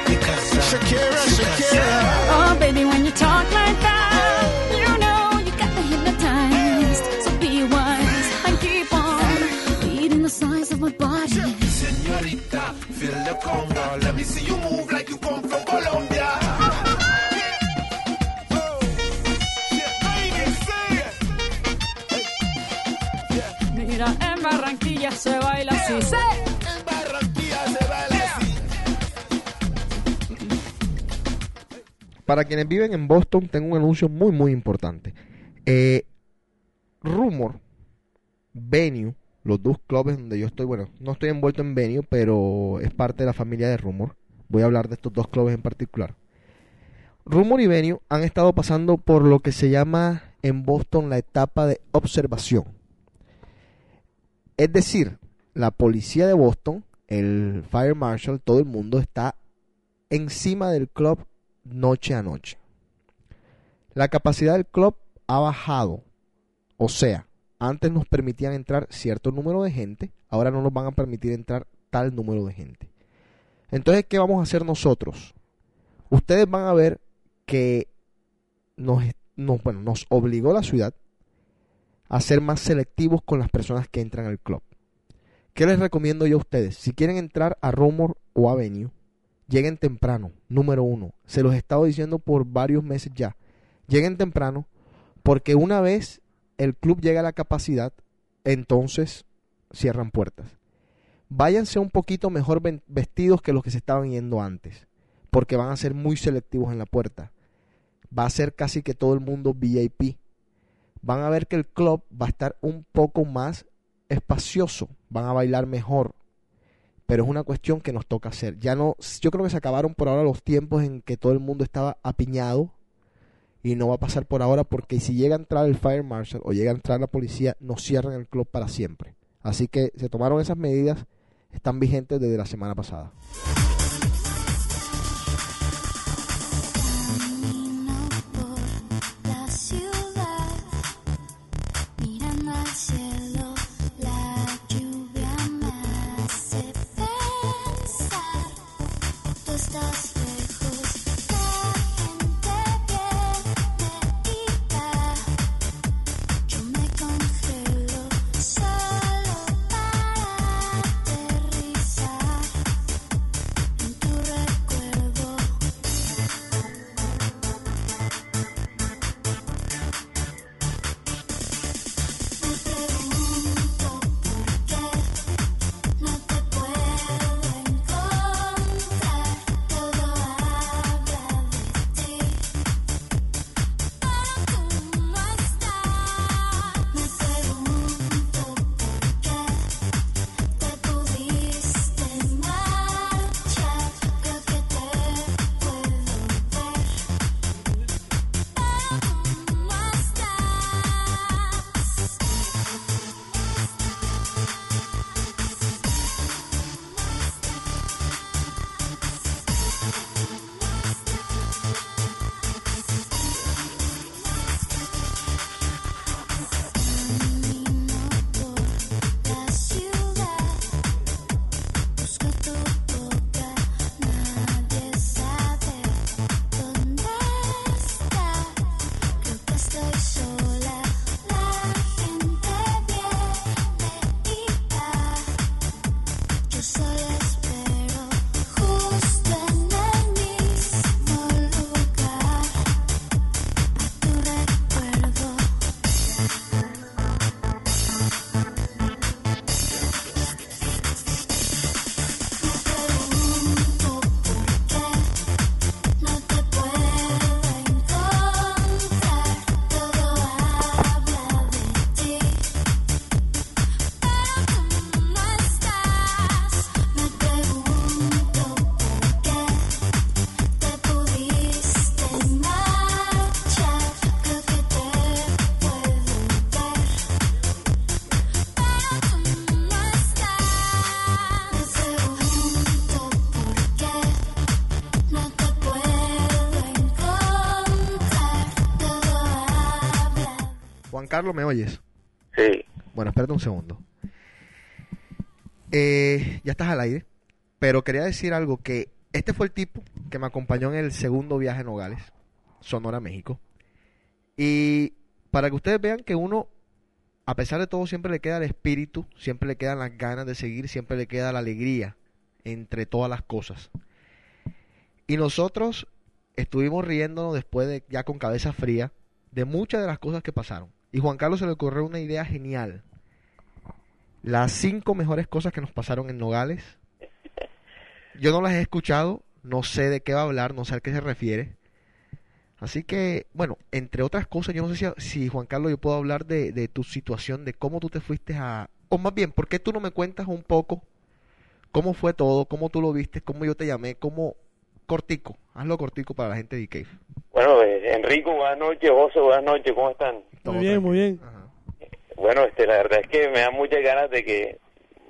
Picasa. Shakira, Shakira. Oh baby, when you talk like that, you know you got me hypnotized. So be wise and keep on reading the signs of my body. Señorita, feel the conga. Let me see you move like Para quienes viven en Boston, tengo un anuncio muy, muy importante. Eh, Rumor, Venue, los dos clubes donde yo estoy, bueno, no estoy envuelto en Venue, pero es parte de la familia de Rumor. Voy a hablar de estos dos clubes en particular. Rumor y Venue han estado pasando por lo que se llama en Boston la etapa de observación. Es decir, la policía de Boston, el Fire Marshal, todo el mundo está encima del club noche a noche. La capacidad del club ha bajado. O sea, antes nos permitían entrar cierto número de gente, ahora no nos van a permitir entrar tal número de gente. Entonces, ¿qué vamos a hacer nosotros? Ustedes van a ver que nos, nos- bueno, nos obligó la ciudad a ser más selectivos con las personas que entran al club. ¿Qué les recomiendo yo a ustedes? Si quieren entrar a Rumor o Avenue, lleguen temprano, número uno. Se los he estado diciendo por varios meses ya. Lleguen temprano, porque una vez el club llega a la capacidad, entonces cierran puertas. Váyanse un poquito mejor vestidos que los que se estaban yendo antes, porque van a ser muy selectivos en la puerta. Va a ser casi que todo el mundo VIP. Van a ver que el club va a estar un poco más espacioso, van a bailar mejor, pero es una cuestión que nos toca hacer. Ya no, yo creo que se acabaron por ahora los tiempos en que todo el mundo estaba apiñado y no va a pasar por ahora porque si llega a entrar el fire marshal o llega a entrar la policía, nos cierran el club para siempre. Así que se tomaron esas medidas, están vigentes desde la semana pasada. Carlos, ¿me oyes? Sí. Bueno, espérate un segundo. Eh, ya estás al aire, pero quería decir algo que este fue el tipo que me acompañó en el segundo viaje a Nogales, Sonora, México. Y para que ustedes vean que uno, a pesar de todo, siempre le queda el espíritu, siempre le quedan las ganas de seguir, siempre le queda la alegría entre todas las cosas. Y nosotros estuvimos riéndonos después de, ya con cabeza fría, de muchas de las cosas que pasaron. Y Juan Carlos se le ocurrió una idea genial. Las cinco mejores cosas que nos pasaron en Nogales. Yo no las he escuchado, no sé de qué va a hablar, no sé a qué se refiere. Así que, bueno, entre otras cosas, yo no sé si, si Juan Carlos yo puedo hablar de, de tu situación, de cómo tú te fuiste a... O más bien, ¿por qué tú no me cuentas un poco cómo fue todo, cómo tú lo viste, cómo yo te llamé, cómo... Cortico, hazlo cortico para la gente de Cave. Bueno, eh, Enrico, buenas noches. José, buenas noches. ¿Cómo están? Muy bien, muy bien. Bueno, este, la verdad es que me da muchas ganas de que,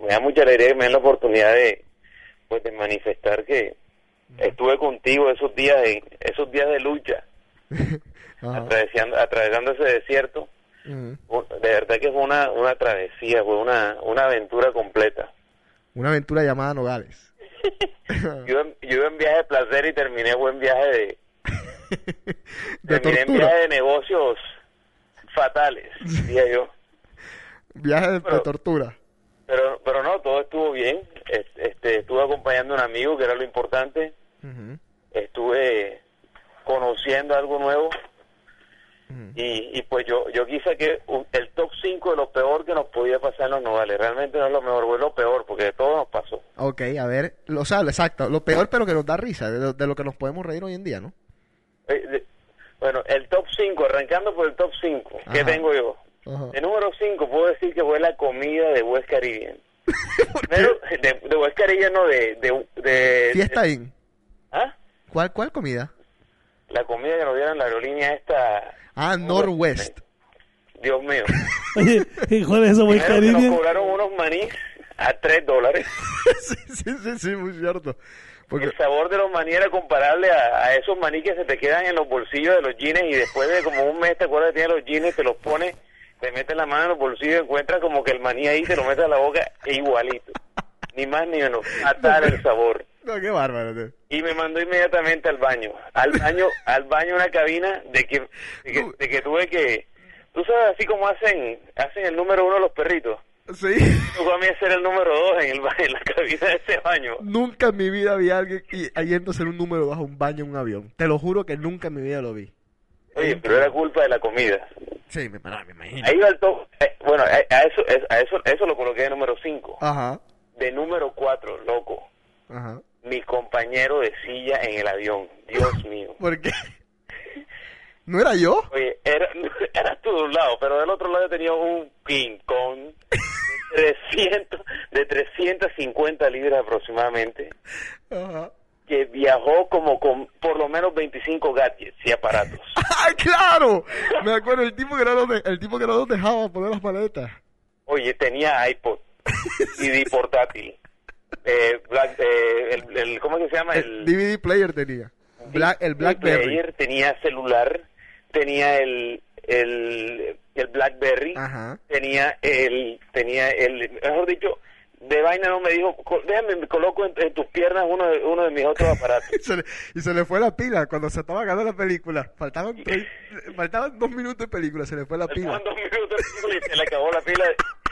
me da mucha alegría que me den la oportunidad de, pues, de manifestar que estuve contigo esos días, en, esos días de lucha, atravesando, atravesando ese desierto. Un- De verdad que fue una, una travesía, fue una, una aventura completa. Una aventura llamada Nogales. Yo, en- yo en viaje de placer y terminé buen viaje de, De terminé en viaje de negocios fatales, diría yo. Viaje de, tortura. Pero, pero no, todo estuvo bien. Es- Este, estuve acompañando a un amigo, que era lo importante. Ujú, Estuve conociendo algo nuevo. Y, y pues yo yo quise que un- el top 5 de lo peor que nos podía pasar en los nogales. Realmente no es lo mejor, fue lo peor, porque de todo nos pasó. Ok, a ver, lo- o sea, exacto, lo peor pero que nos da risa, de lo, de lo que nos podemos reír hoy en día, ¿no? Eh, de- bueno, el top 5, arrancando por el top 5, ¿qué Ajá. tengo yo? Ajá. De número 5 puedo decir que fue la comida de West Caribbean. Pero de, de West Caribbean, no, de... de, de- Fiesta Inn. ¿Ah? ¿Cuál, ¿Cuál comida? La comida que nos dieron en la aerolínea esta... Ah, Northwest. Dios mío. Oye, ¿y cuál es eso, Primero que nos cobraron unos manís a 3 dólares. sí, sí, sí, sí, muy cierto. Porque, El sabor de los maní era comparable a, a esos maní que se te quedan en los bolsillos de los jeans y después de como un mes te acuerdas que tienes los jeans, te los pones, te metes la mano en los bolsillos y encuentras como que el maní ahí te lo metes a la boca e igualito. Ni más ni menos. Atar el sabor. No, qué bárbaro. tío. Y me mandó inmediatamente al baño. Al baño, al baño una cabina de que, de que, de que tuve que... Tú sabes así como hacen hacen el número uno los perritos. Sí. Tocó a mí hacer el número dos en, el, en la cabina de ese baño. Nunca en mi vida vi a alguien y- yendo a hacer un número bajo un baño en un avión. Te lo juro que nunca en mi vida lo vi. Oye, pero era culpa de la comida. Sí, me, me imagino. Ahí va el top. eh, bueno, a, a eso, es- a eso eso lo coloqué de número 5. Ajá, De número 4, loco. ajá. Mi compañero de silla en el avión. Dios mío. ¿Por qué? ¿No era yo? Oye, era, eras tú de un lado, pero del otro lado tenía un King Kong de 300, de 350 libras aproximadamente, Ajá. que viajó como con por lo menos 25 gadgets y aparatos. ¡Ay, claro! Me acuerdo, el tipo que no el tipo que no dejaba poner las maletas. Oye, tenía iPod, CD portátil, eh, Black- eh, el, el- ¿cómo es que se llama? El DVD player tenía. Black, el Blackberry. player, tenía celular, tenía el, el, el Blackberry, Ajá. tenía el, tenía el, mejor dicho, de vaina no me dijo, "Co- déjame, me coloco en, en tus piernas uno de, uno de mis otros aparatos. Y se, le, y se le fue la pila cuando se estaba acabando la película. Faltaban, tres- faltaban dos minutos de película, se le fue la pila. Estaban dos minutos de película y se le acabó la pila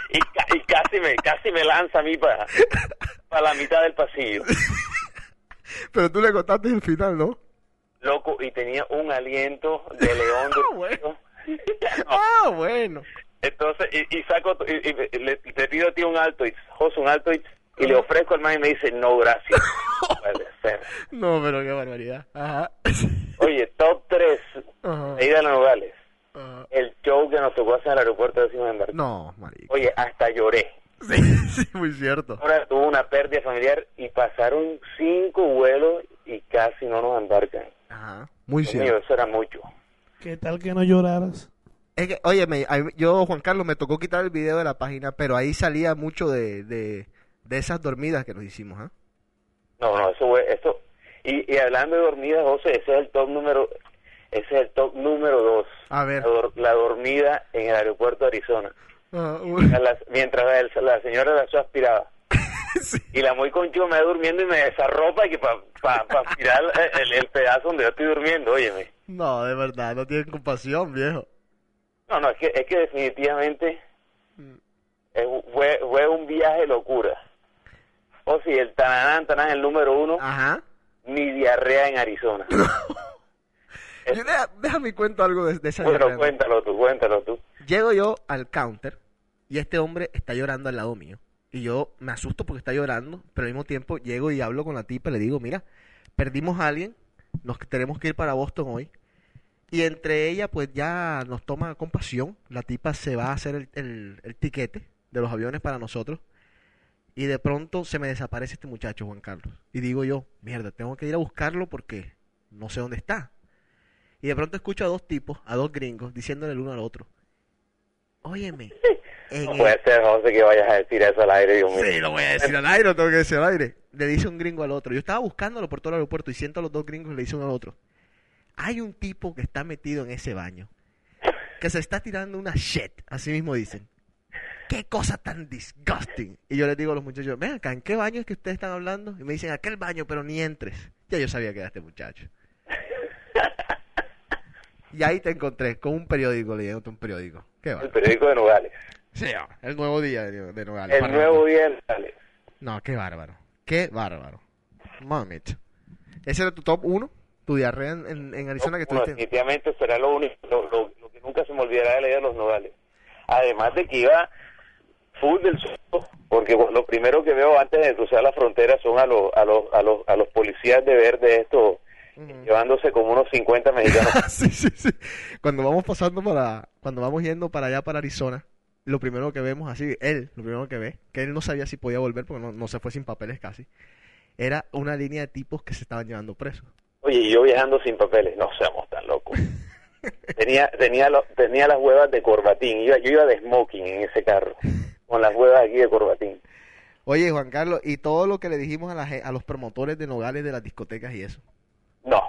y, ca- y casi me, casi me lanza a mí para, para la mitad del pasillo. Pero tú le contaste el final, ¿no? Loco, y tenía un aliento de león durmiendo. Ah, bueno. Entonces, y, y saco, y, y- le, te pido a ti un alto, y José, un alto, y, y le ofrezco al man y me dice, no, gracias. No pero qué barbaridad. Ajá. Oye, top 3 Ajá. de ida a Nogales. El show que nos tocó hacer en el aeropuerto de Simón Embarcado. No, marico. Oye, hasta lloré. Sí, sí, muy cierto. Ahora tuvo una pérdida familiar y pasaron cinco vuelos y casi no nos embarcan. Ajá. Muy Dios mío, cierto. eso era mucho. ¿Qué tal que no lloraras? Es que, oye, me- yo, Juan Carlos, me tocó quitar el video de la página, pero ahí salía mucho de, de, de esas dormidas que nos hicimos, ¿ah? No, no, eso fue, eso. Y, y hablando de dormidas, José, ese es el top número, Ese es el top número dos. A ver. La, dor- la dormida en el aeropuerto de Arizona. Ah, las- mientras la, la señora la aspiraba. Y la muy conchuda me va durmiendo y me desarropa y que para pa, pa aspirar el, el- pedazo donde yo estoy durmiendo, óyeme. No, de verdad, no tienen compasión, viejo. No, no, es que, es que definitivamente Mm. es- fue, fue un viaje locura. O si el Tananán, Tanán, el número uno, Ajá. ni diarrea en Arizona. Yo deja- déjame cuento algo de, de esa bueno, cuéntalo tú, cuéntalo tú. Llego yo al counter y este hombre está llorando al lado mío. Y yo me asusto porque está llorando, pero al mismo tiempo llego y hablo con la tipa y le digo, mira, perdimos a alguien, nos tenemos que ir para Boston hoy. Y entre ella pues ya nos toma compasión, la tipa se va a hacer el, el, el tiquete de los aviones para nosotros. Y de pronto se me desaparece este muchacho, Juan Carlos. Y digo yo, mierda, tengo que ir a buscarlo porque no sé dónde está. Y de pronto escucho a dos tipos, a dos gringos, diciéndole el uno al otro. Óyeme. No el- puede ser, José, que vayas a decir eso al aire, Dios mío. Sí, lo voy a decir al aire, lo tengo que decir al aire. Le dice un gringo al otro. Yo estaba buscándolo por todo el aeropuerto y siento a los dos gringos y le dice uno al otro. Hay un tipo que está metido en ese baño. Que se está tirando una shit. Así mismo dicen. Qué cosa tan disgusting. Y yo les digo a los muchachos, ven acá, ¿en qué baño es que ustedes están hablando? Y me dicen, aquel baño, pero ni entres. Ya yo sabía que era este muchacho. Y ahí te encontré con un periódico, leyendo un periódico. Qué El va. periódico de Nogales. Sí, el nuevo día de, de Nogales. El nuevo día de Nogales. No, qué bárbaro. Qué bárbaro. Mamit. ¿Ese era tu top 1? ¿Tu diarrea en, en- en Arizona que estuviste? definitivamente será lo único, lo, lo- lo que nunca se me olvidará de leer los Nogales. Además de que iba full del susto, porque bueno, lo primero que veo antes de cruzar la frontera son a los a los a los a los policías de verde llevándose como unos 50 mexicanos. sí, sí, sí. Cuando vamos pasando para... Cuando vamos yendo para allá, para Arizona, lo primero que vemos así, él, lo primero que ve, que él no sabía si podía volver porque no, no se fue sin papeles casi, era una línea de tipos que se estaban llevando presos. Oye, y yo viajando sin papeles, no seamos tan locos. Tenía tenía lo- tenía las huevas de corbatín, iba, yo iba de smoking en ese carro, con las huevas aquí de corbatín. Oye, Juan Carlos, y todo lo que le dijimos a, la, a los promotores de Nogales de las discotecas y eso. No,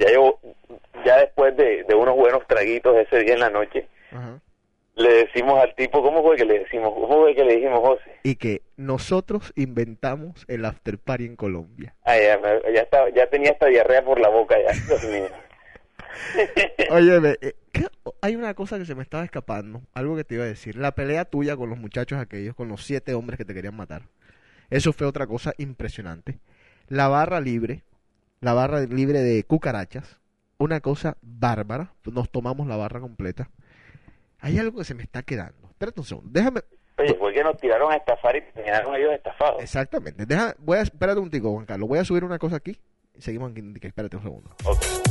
ya yo, ya después de, de unos buenos traguitos ese día en la noche, le decimos al tipo, ¿cómo fue que le decimos? ¿Cómo fue que le dijimos, José? Y que nosotros inventamos el after party en Colombia. Ay, ya, ya, estaba, ya tenía esta diarrea por la boca ya, Dios mío. Oye, hay una cosa que se me estaba escapando, algo que te iba a decir. La pelea tuya con los muchachos aquellos, con los siete hombres que te querían matar. Eso fue otra cosa impresionante. La barra libre, la barra libre de cucarachas, una cosa bárbara. Nos tomamos la barra completa. Hay algo que se me está quedando. Espérate un segundo, déjame. Oye, fue que nos tiraron a estafar y terminaron ellos estafados. Exactamente. Deja, voy a, espérate un tico, Juan Carlos. Voy a subir una cosa aquí. y Seguimos aquí. Espérate un segundo. Ok.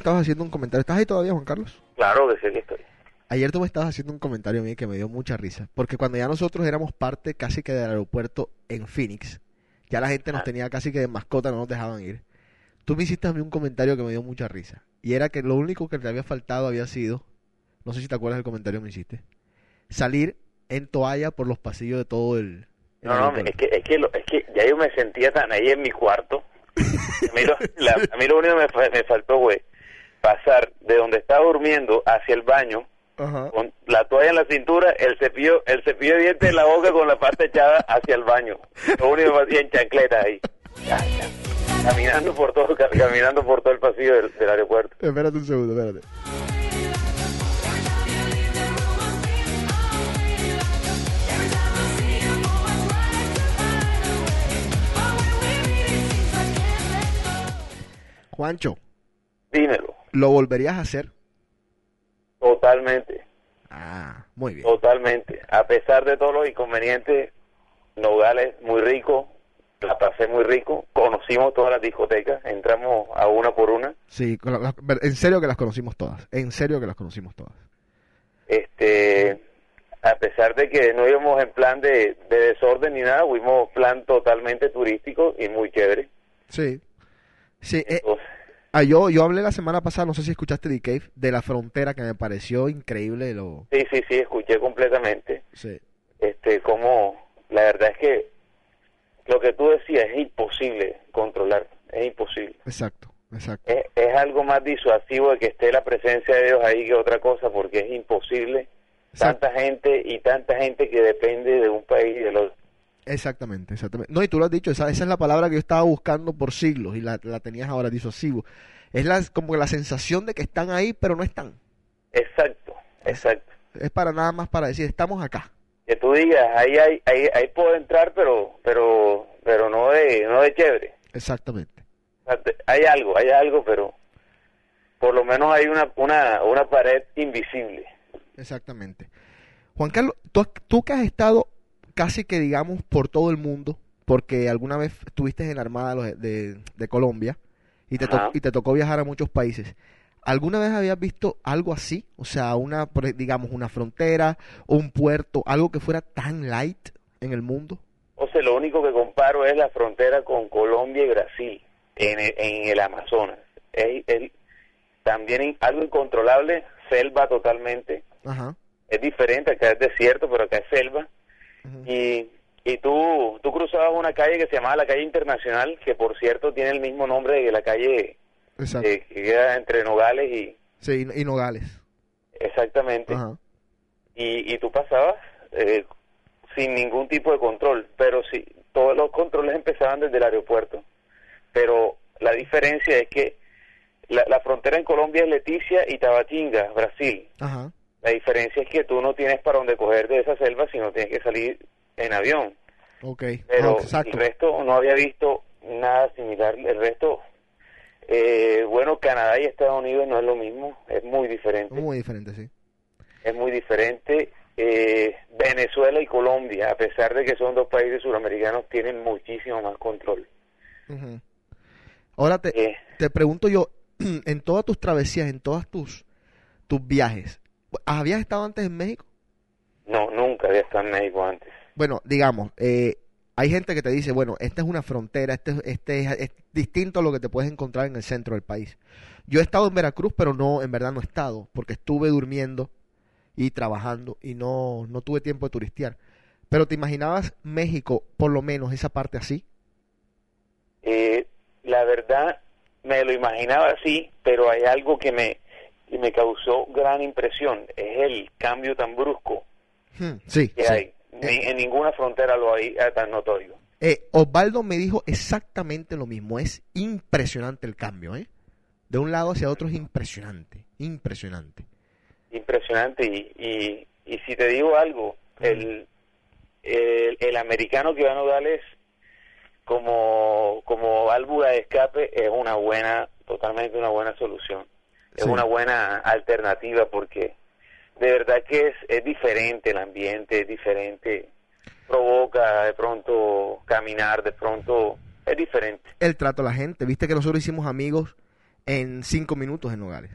Estabas haciendo un comentario. ¿Estás ahí todavía, Juan Carlos? Claro que sí que estoy. Ayer tú me estabas haciendo un comentario a mí que me dio mucha risa. Porque cuando ya nosotros éramos parte casi que del aeropuerto en Phoenix, ya la gente nos tenía casi que de mascota, no nos dejaban ir. Tú me hiciste a mí un comentario que me dio mucha risa. Y era que lo único que te había faltado había sido, no sé si te acuerdas del comentario que me hiciste, salir en toalla por los pasillos de todo el... el No, no, es que, es, que lo- es que ya yo me sentía tan ahí en mi cuarto. A mí lo, la- a mí lo único que me, me faltó fue pasar de donde estaba durmiendo hacia el baño con la toalla en la cintura, el cepillo, el cepillo de dientes en la boca con la parte echada hacia el baño. Lo único que hacía en chancleta ahí. Caminando por todo, caminando por todo el pasillo del, del aeropuerto. Espérate un segundo, espérate. Juancho. Dímelo. ¿lo volverías a hacer? Totalmente. Ah, muy bien. Totalmente. A pesar de todos los inconvenientes, Nogales muy rico, la pasé muy rico, conocimos todas las discotecas, entramos a una por una. Sí, en serio que las conocimos todas. En serio que las conocimos todas. Este, a pesar de que no íbamos en plan de, de desorden ni nada, fuimos plan totalmente turístico y muy chévere. Sí. Sí, eh, Entonces, ah, yo, yo hablé la semana pasada, no sé si escuchaste The Cave, de la frontera, que me pareció increíble. Lo, sí, sí, sí, escuché completamente. sí, Este, como la verdad es que lo que tú decías es imposible controlar, es imposible. exacto, exacto. Es, es algo más disuasivo de que esté la presencia de Dios ahí que otra cosa, porque es imposible Exacto. tanta gente y tanta gente que depende de un país y del otro. Exactamente, exactamente. No, y tú lo has dicho, esa, esa es la palabra que yo estaba buscando por siglos y la, la tenías ahora, disuasivo. Es la, como la sensación de que están ahí, pero no están. Exacto, exacto. Es para nada más para decir, estamos acá. Que tú digas, ahí, hay, ahí, ahí puedo entrar, pero, pero, pero no de, no de chévere. Exactamente. Hay algo, hay algo, pero por lo menos hay una, una, una pared invisible. Exactamente. Juan Carlos, tú, tú que has estado casi que digamos por todo el mundo, porque alguna vez estuviste en la Armada de, Colombia y te, to- y te tocó viajar a muchos países. ¿Alguna vez habías visto algo así? O sea, una, digamos, una frontera un puerto, algo que fuera tan light en el mundo. O sea, lo único que comparo es la frontera con Colombia y Brasil en el, en el Amazonas. Es, es también algo incontrolable, selva totalmente. Ajá. Es diferente, acá es desierto, pero acá es selva. Y, y tú, tú cruzabas una calle que se llamaba la calle internacional, que por cierto tiene el mismo nombre que la calle eh, que queda entre Nogales y Sí, y, y Nogales. exactamente. Y, y tú pasabas eh, sin ningún tipo de control, pero sí, todos los controles empezaban desde el aeropuerto, pero la diferencia es que la, la frontera en Colombia es Leticia y Tabatinga, Brasil. Ajá. La diferencia es que tú no tienes para dónde coger de esa selva, sino tienes que salir en avión. Ok. Pero Ah, exacto. el resto no había visto nada similar. El resto, eh, bueno, Canadá y Estados Unidos no es lo mismo, es muy diferente Muy diferente, sí. es muy diferente. Eh, Venezuela y Colombia, a pesar de que son dos países suramericanos, tienen muchísimo más control. Ahora te, Eh, te pregunto yo, en todas tus travesías, en todas tus, tus viajes, ¿habías estado antes en México? no, nunca había estado en México antes. Bueno, digamos, eh, hay gente que te dice, bueno, esta es una frontera, este, este es, es distinto a lo que te puedes encontrar en el centro del país. Yo he estado en Veracruz, pero no, en verdad no he estado, porque estuve durmiendo y trabajando y no, no tuve tiempo de turistear. Pero ¿te imaginabas México, por lo menos, esa parte así? Eh, la verdad, me lo imaginaba así, pero hay algo que me, que me causó gran impresión, es el cambio tan brusco Hmm, sí, que sí. hay. Ni- en ninguna frontera lo hay eh, tan notorio. Eh, Osvaldo me dijo exactamente lo mismo. Es impresionante el cambio, ¿eh? De un lado hacia otro es impresionante, impresionante. impresionante y, y, y si te digo algo el, el el americano que va a Nogales como como válvula de escape es una buena totalmente una buena solución es Sí. una buena alternativa porque de verdad que es es diferente el ambiente es diferente provoca de pronto caminar de pronto es diferente El trato a la gente. Viste que nosotros hicimos amigos en cinco minutos en Nogales.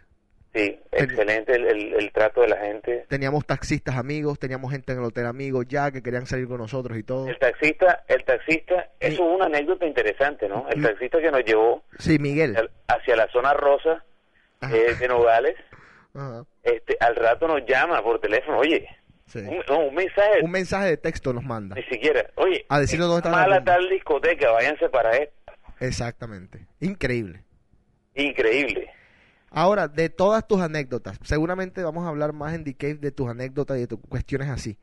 sí excelente el, el, el trato de la gente Teníamos taxistas amigos, teníamos gente en el hotel amigos ya que querían salir con nosotros y todo. El taxista, el taxista, eso es una anécdota interesante, ¿no? El taxista que nos llevó Sí, Miguel. hacia la zona rosa. Eh, de Nogales, Ajá, este, al rato nos llama por teléfono, oye, sí. un, no, un mensaje, Un mensaje de texto nos manda. ni siquiera, oye, A decirnos dónde está la mala tal discoteca, váyanse para esto. Exactamente. Increíble. Increíble. Ahora, de todas tus anécdotas, seguramente vamos a hablar más en Cave de tus anécdotas y de tus cuestiones así.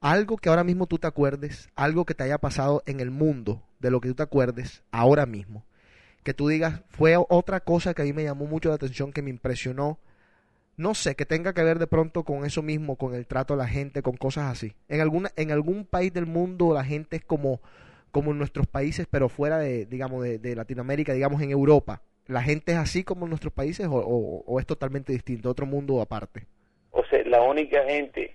Algo que ahora mismo tú te acuerdes, algo que te haya pasado en el mundo, de lo que tú te acuerdes ahora mismo, que tú digas, fue otra cosa que a mí me llamó mucho la atención, que me impresionó, no sé, que tenga que ver de pronto con eso mismo, con el trato a la gente, con cosas así. En alguna, en algún país del mundo la gente es como, como en nuestros países, pero fuera de, digamos, de, de Latinoamérica, digamos en Europa ¿La gente es así como en nuestros países o, o- o es totalmente distinto, otro mundo aparte? O sea, la única gente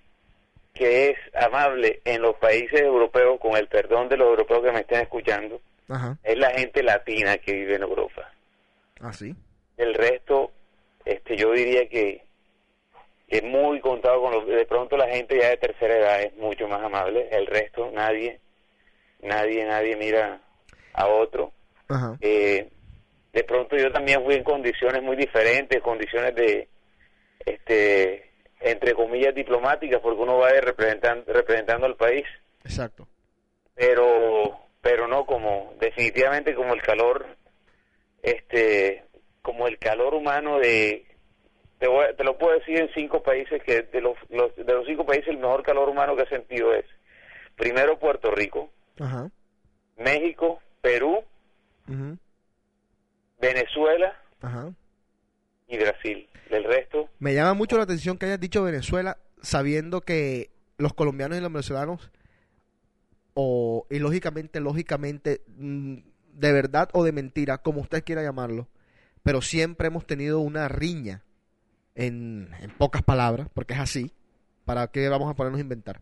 que es amable en los países europeos, con el perdón de los europeos que me estén escuchando, Ajá. es la gente latina que vive en Europa. ¿Ah, sí? El resto, este, yo diría que es muy contado con los, de pronto la gente ya de tercera edad es mucho más amable, el resto nadie, nadie, nadie mira a otro. Ajá. Eh, de pronto yo también fui en condiciones muy diferentes, condiciones de, este, entre comillas diplomáticas, porque uno va representando, representando al país, Exacto. pero, pero no como, definitivamente como el calor, este, como el calor humano de, te, voy te lo puedo decir en cinco países que de los, los- de los cinco países el mejor calor humano que he sentido es, primero Puerto Rico, Ajá. México, Perú. Venezuela Ajá. y Brasil. Del resto, Me llama mucho la atención que hayas dicho Venezuela, sabiendo que los colombianos y los venezolanos, o y lógicamente, lógicamente, mm, de verdad o de mentira, como usted quiera llamarlo, pero siempre hemos tenido una riña, en, en pocas palabras, porque es así, ¿para qué vamos a ponernos a inventar?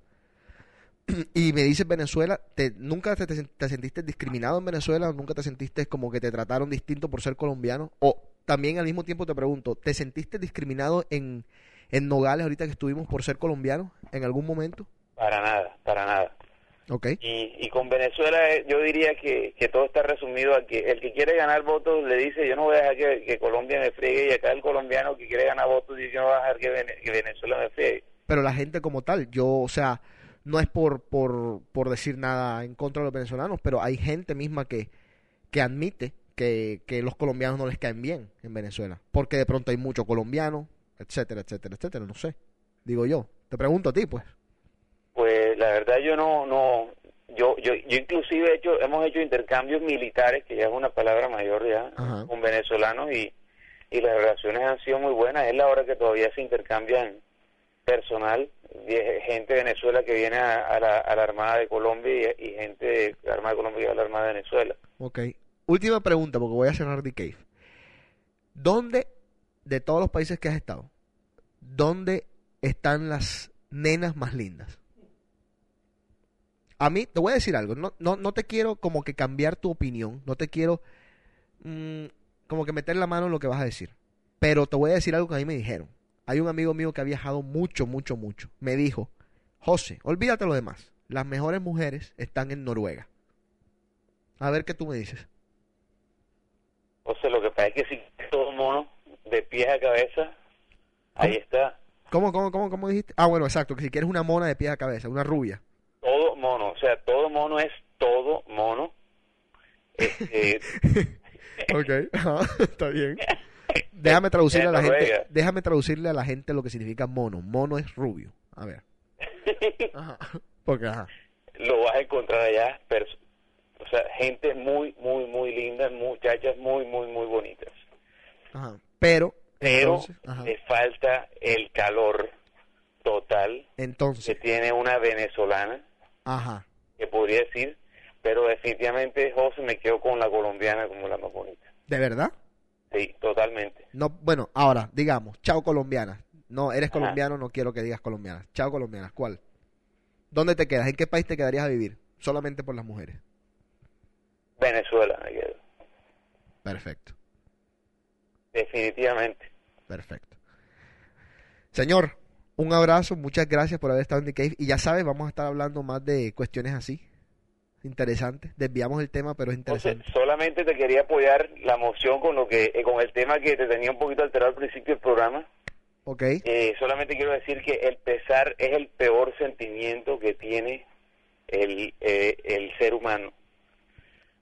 Y me dices Venezuela, te, ¿nunca te, te- te sentiste discriminado en Venezuela? ¿Nunca te sentiste como que te trataron distinto por ser colombiano? O también al mismo tiempo te pregunto, ¿te sentiste discriminado en, en Nogales ahorita que estuvimos por ser colombiano en algún momento? para nada, para nada. Ok. Y, y con Venezuela eh, yo diría que, que todo está resumido a que el que quiere ganar votos le dice yo no voy a dejar que, que Colombia me friegue y acá el colombiano que quiere ganar votos dice yo no voy a dejar que, Vene- que Venezuela me friegue. Pero la gente como tal, yo, o sea, no es por, por, por decir nada en contra de los venezolanos, pero hay gente misma que, que admite que, que los colombianos no les caen bien en Venezuela. Porque de pronto hay mucho colombiano, etcétera, etcétera, etcétera, no sé. Digo yo. Te pregunto a ti, pues. Pues la verdad yo no, no, yo, yo, yo inclusive he hecho, hemos hecho intercambios militares, que ya es una palabra mayor ya, Ajá. con venezolanos y, y las relaciones han sido muy buenas. Es la hora que todavía se intercambian personal, gente de Venezuela que viene a, a la, a la Armada de Colombia y, y gente de la Armada de Colombia va a la Armada de Venezuela. Ok. Última pregunta, porque voy a cerrar The Cave. ¿Dónde, de todos los países que has estado, dónde están las nenas más lindas? A mí, te voy a decir algo, no, no, no te quiero como que cambiar tu opinión, no te quiero mm, como que meter la mano en lo que vas a decir, pero te voy a decir algo que a mí me dijeron. Hay un amigo mío que ha viajado mucho, mucho, mucho. Me dijo, José, olvídate lo demás, las mejores mujeres están en Noruega. A ver qué tú me dices. Sea, lo que pasa es que si todo mono, de pies a cabeza, ahí está, ¿Cómo, cómo, cómo, cómo dijiste? Ah, bueno, exacto, que si quieres una mona de pie a cabeza, una rubia. Mono, o sea, todo mono es todo mono. Este, ok, ajá, está bien. Déjame traducirle a la En gente, déjame traducirle a la gente lo que significa mono. Mono es rubio. A ver. Ajá. Porque, ajá. lo vas a encontrar allá, o sea, gente muy, muy, muy linda, muchachas muy, muy, muy bonitas. Ajá. Pero, Pero entonces, ajá. le falta el calor total que Entonces, tiene una venezolana, ajá. que podría decir, pero definitivamente José me quedo con la colombiana como la más bonita. ¿De verdad? Sí, totalmente. No, bueno, ahora, digamos, chao colombianas. No, eres Ajá. colombiano, no quiero que digas colombianas. Chao colombianas, ¿cuál? ¿Dónde te quedas? ¿En qué país te quedarías a vivir? Solamente por las mujeres. Venezuela me quedo, Perfecto. definitivamente. Perfecto. Señor, un abrazo, muchas gracias por haber estado en The Cave. Y ya sabes, vamos a estar hablando más de cuestiones así. Interesantes. Desviamos el tema, pero es Entonces, interesante. solamente te quería apoyar la moción con lo que eh, con el tema que te tenía un poquito alterado al principio del programa. Ok. Eh, solamente quiero decir que el pesar es el peor sentimiento que tiene el, eh, el ser humano.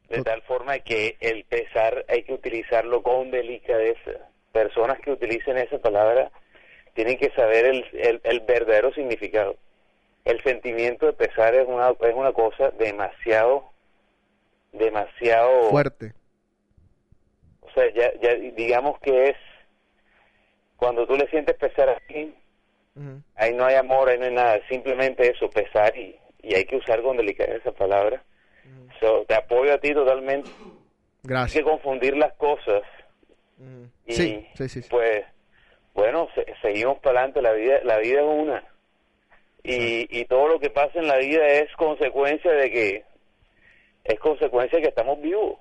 De tal forma que el pesar hay que utilizarlo con delicadeza. Personas que utilicen esa palabra tienen que saber el, el, el verdadero significado. El sentimiento de pesar es una, es una cosa demasiado, demasiado... Fuerte. O sea, ya, ya digamos que es cuando tú le sientes pesar a alguien, Ujú. ahí no hay amor, ahí no hay nada, simplemente eso, pesar y, y hay que usar con delicadeza esa palabra. So, te apoyo a ti totalmente. Hay Gracias. que confundir las cosas Y Sí, sí, sí. sí. pues, bueno, se- seguimos para adelante, la vida, la vida es una. Y, y todo lo que pasa en la vida es consecuencia de que, es consecuencia de que estamos vivos.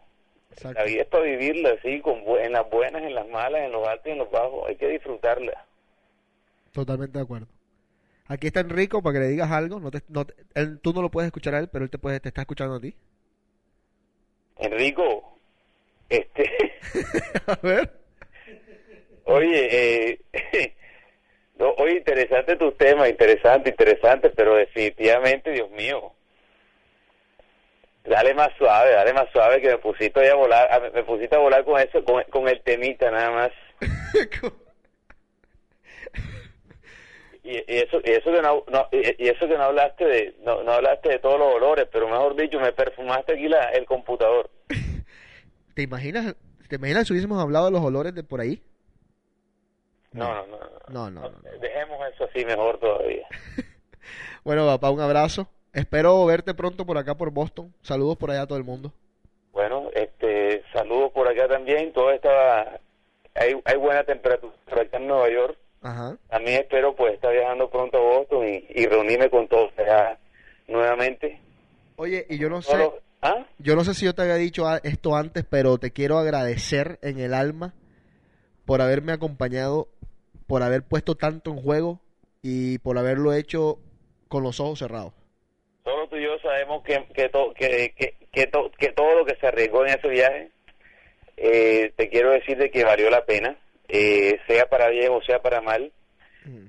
Exacto. La vida es para vivirla así, con, en las buenas, en las malas, en los altos y en los bajos. Hay que disfrutarla. Totalmente de acuerdo. Aquí está Enrico para que le digas algo. No te, no él- tú no lo puedes escuchar a él, pero él te, puede, te está escuchando a ti. Enrico, este, a ver. Oye, eh, no, oye, interesante tu tema, interesante, interesante, pero definitivamente, Dios mío, dale más suave, dale más suave que me pusiste a volar, a- me pusiste a volar con eso, con, con el temita nada más. Y, y eso y eso que no, no- y, y eso que no hablaste de no, no hablaste de todos los olores pero mejor dicho me perfumaste aquí la, el computador ¿Te imaginas, ¿Te imaginas si hubiésemos hablado de los olores de por ahí? No no no, No, no, no. no. dejemos eso así mejor todavía Bueno, papá, un abrazo. Espero verte pronto por acá por Boston. Saludos por allá a todo el mundo. bueno este saludos por acá también todo está hay hay buena temperatura acá en Nueva York Ajá. también espero pues estar viajando pronto a Boston y, y reunirme con todos allá nuevamente Oye, y yo no sé, ¿ah? yo no sé si yo te había dicho esto antes, pero te quiero agradecer en el alma por haberme acompañado, por haber puesto tanto en juego y por haberlo hecho con los ojos cerrados. Solo tú y yo sabemos que, que, to- que, que, que, to- que todo lo que se arriesgó en ese viaje, eh, te quiero decir de que valió la pena, eh, sea para bien o sea para mal,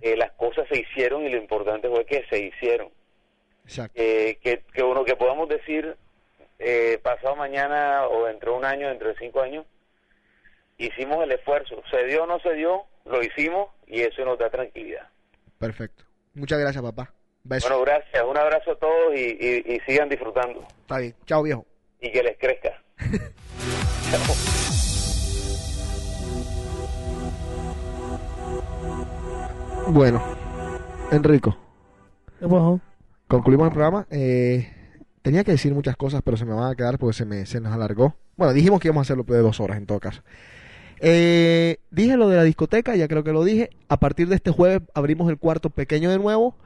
eh, las cosas se hicieron y lo importante fue que se hicieron. Exacto. Eh, que, que uno que podamos decir eh, pasado mañana o dentro de un año, dentro de cinco años, hicimos el esfuerzo, se dio o no se dio, lo hicimos y eso nos da tranquilidad. Perfecto. Muchas gracias, papá. Besos. Bueno, gracias, un abrazo a todos y, y, y sigan disfrutando Está bien. Chao, viejo. y que les crezca. Chao. Bueno, Enrico, ¿Qué pasó? concluimos el programa. Eh, tenía que decir muchas cosas, pero se me van a quedar porque se, me, se nos alargó. Bueno, dijimos que íbamos a hacerlo de dos horas en todo caso. Eh, dije lo de la discoteca, ya creo que lo dije. A partir de este jueves abrimos el cuarto pequeño de nuevo.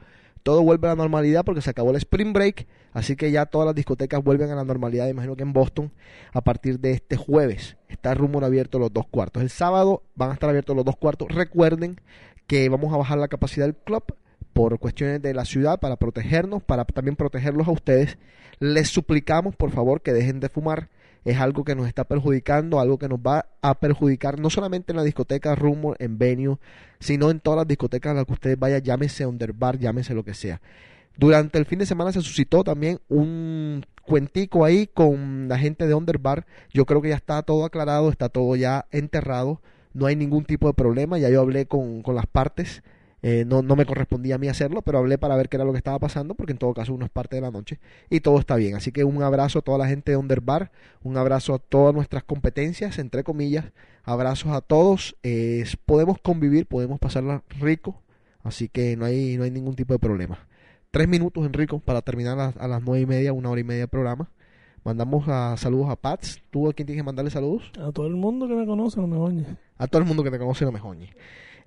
Todo vuelve a la normalidad porque se acabó el spring break. Así que ya todas las discotecas vuelven a la normalidad. Imagino que en Boston a partir de este jueves está rumor abierto los dos cuartos. El sábado van a estar abiertos los dos cuartos. Recuerden que vamos a bajar la capacidad del club por cuestiones de la ciudad para protegernos, para también protegerlos a ustedes. Les suplicamos, por favor, que dejen de fumar. Es algo que nos está perjudicando, algo que nos va a perjudicar no solamente en la discoteca Rumor, en Venue, sino en todas las discotecas a las que ustedes vayan, llámese Underbar, llámese lo que sea. Durante el fin de semana se suscitó también un cuentico ahí con la gente de Underbar. Yo creo que ya está todo aclarado, está todo ya enterrado. No hay ningún tipo de problema. Ya yo hablé con, con las partes. Eh, no, no me correspondía a mí hacerlo, pero hablé para ver qué era lo que estaba pasando, porque en todo caso uno es parte de la noche y todo está bien. Así que un abrazo a toda la gente de Underbar, un abrazo a todas nuestras competencias, entre comillas, abrazos a todos. Eh, podemos convivir, podemos pasarla rico, así que no hay, no hay ningún tipo de problema. Tres minutos, Enrico, para terminar a, a las nueve y media, una hora y media de programa. Mandamos a, saludos a Pats. ¿Tú a quién tienes que mandarle saludos? A todo el mundo que me conoce, no me. A todo el mundo que te conoce, no me.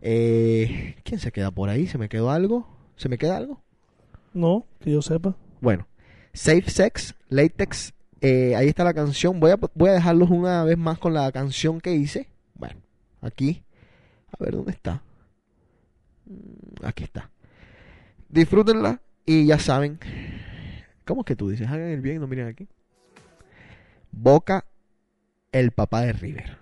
Eh, ¿Quién se queda por ahí? ¿Se me quedó algo? ¿Se me queda algo? No, que yo sepa. Bueno, Safe Sex, Latex, eh, ahí está la canción. Voy a, voy a dejarlos una vez más con la canción que hice. Bueno, aquí. A ver dónde está. Mm, Aquí está. Disfrútenla y ya saben. ¿Cómo es que tú dices? Hagan el bien y no miren aquí. Boca, el papá de River.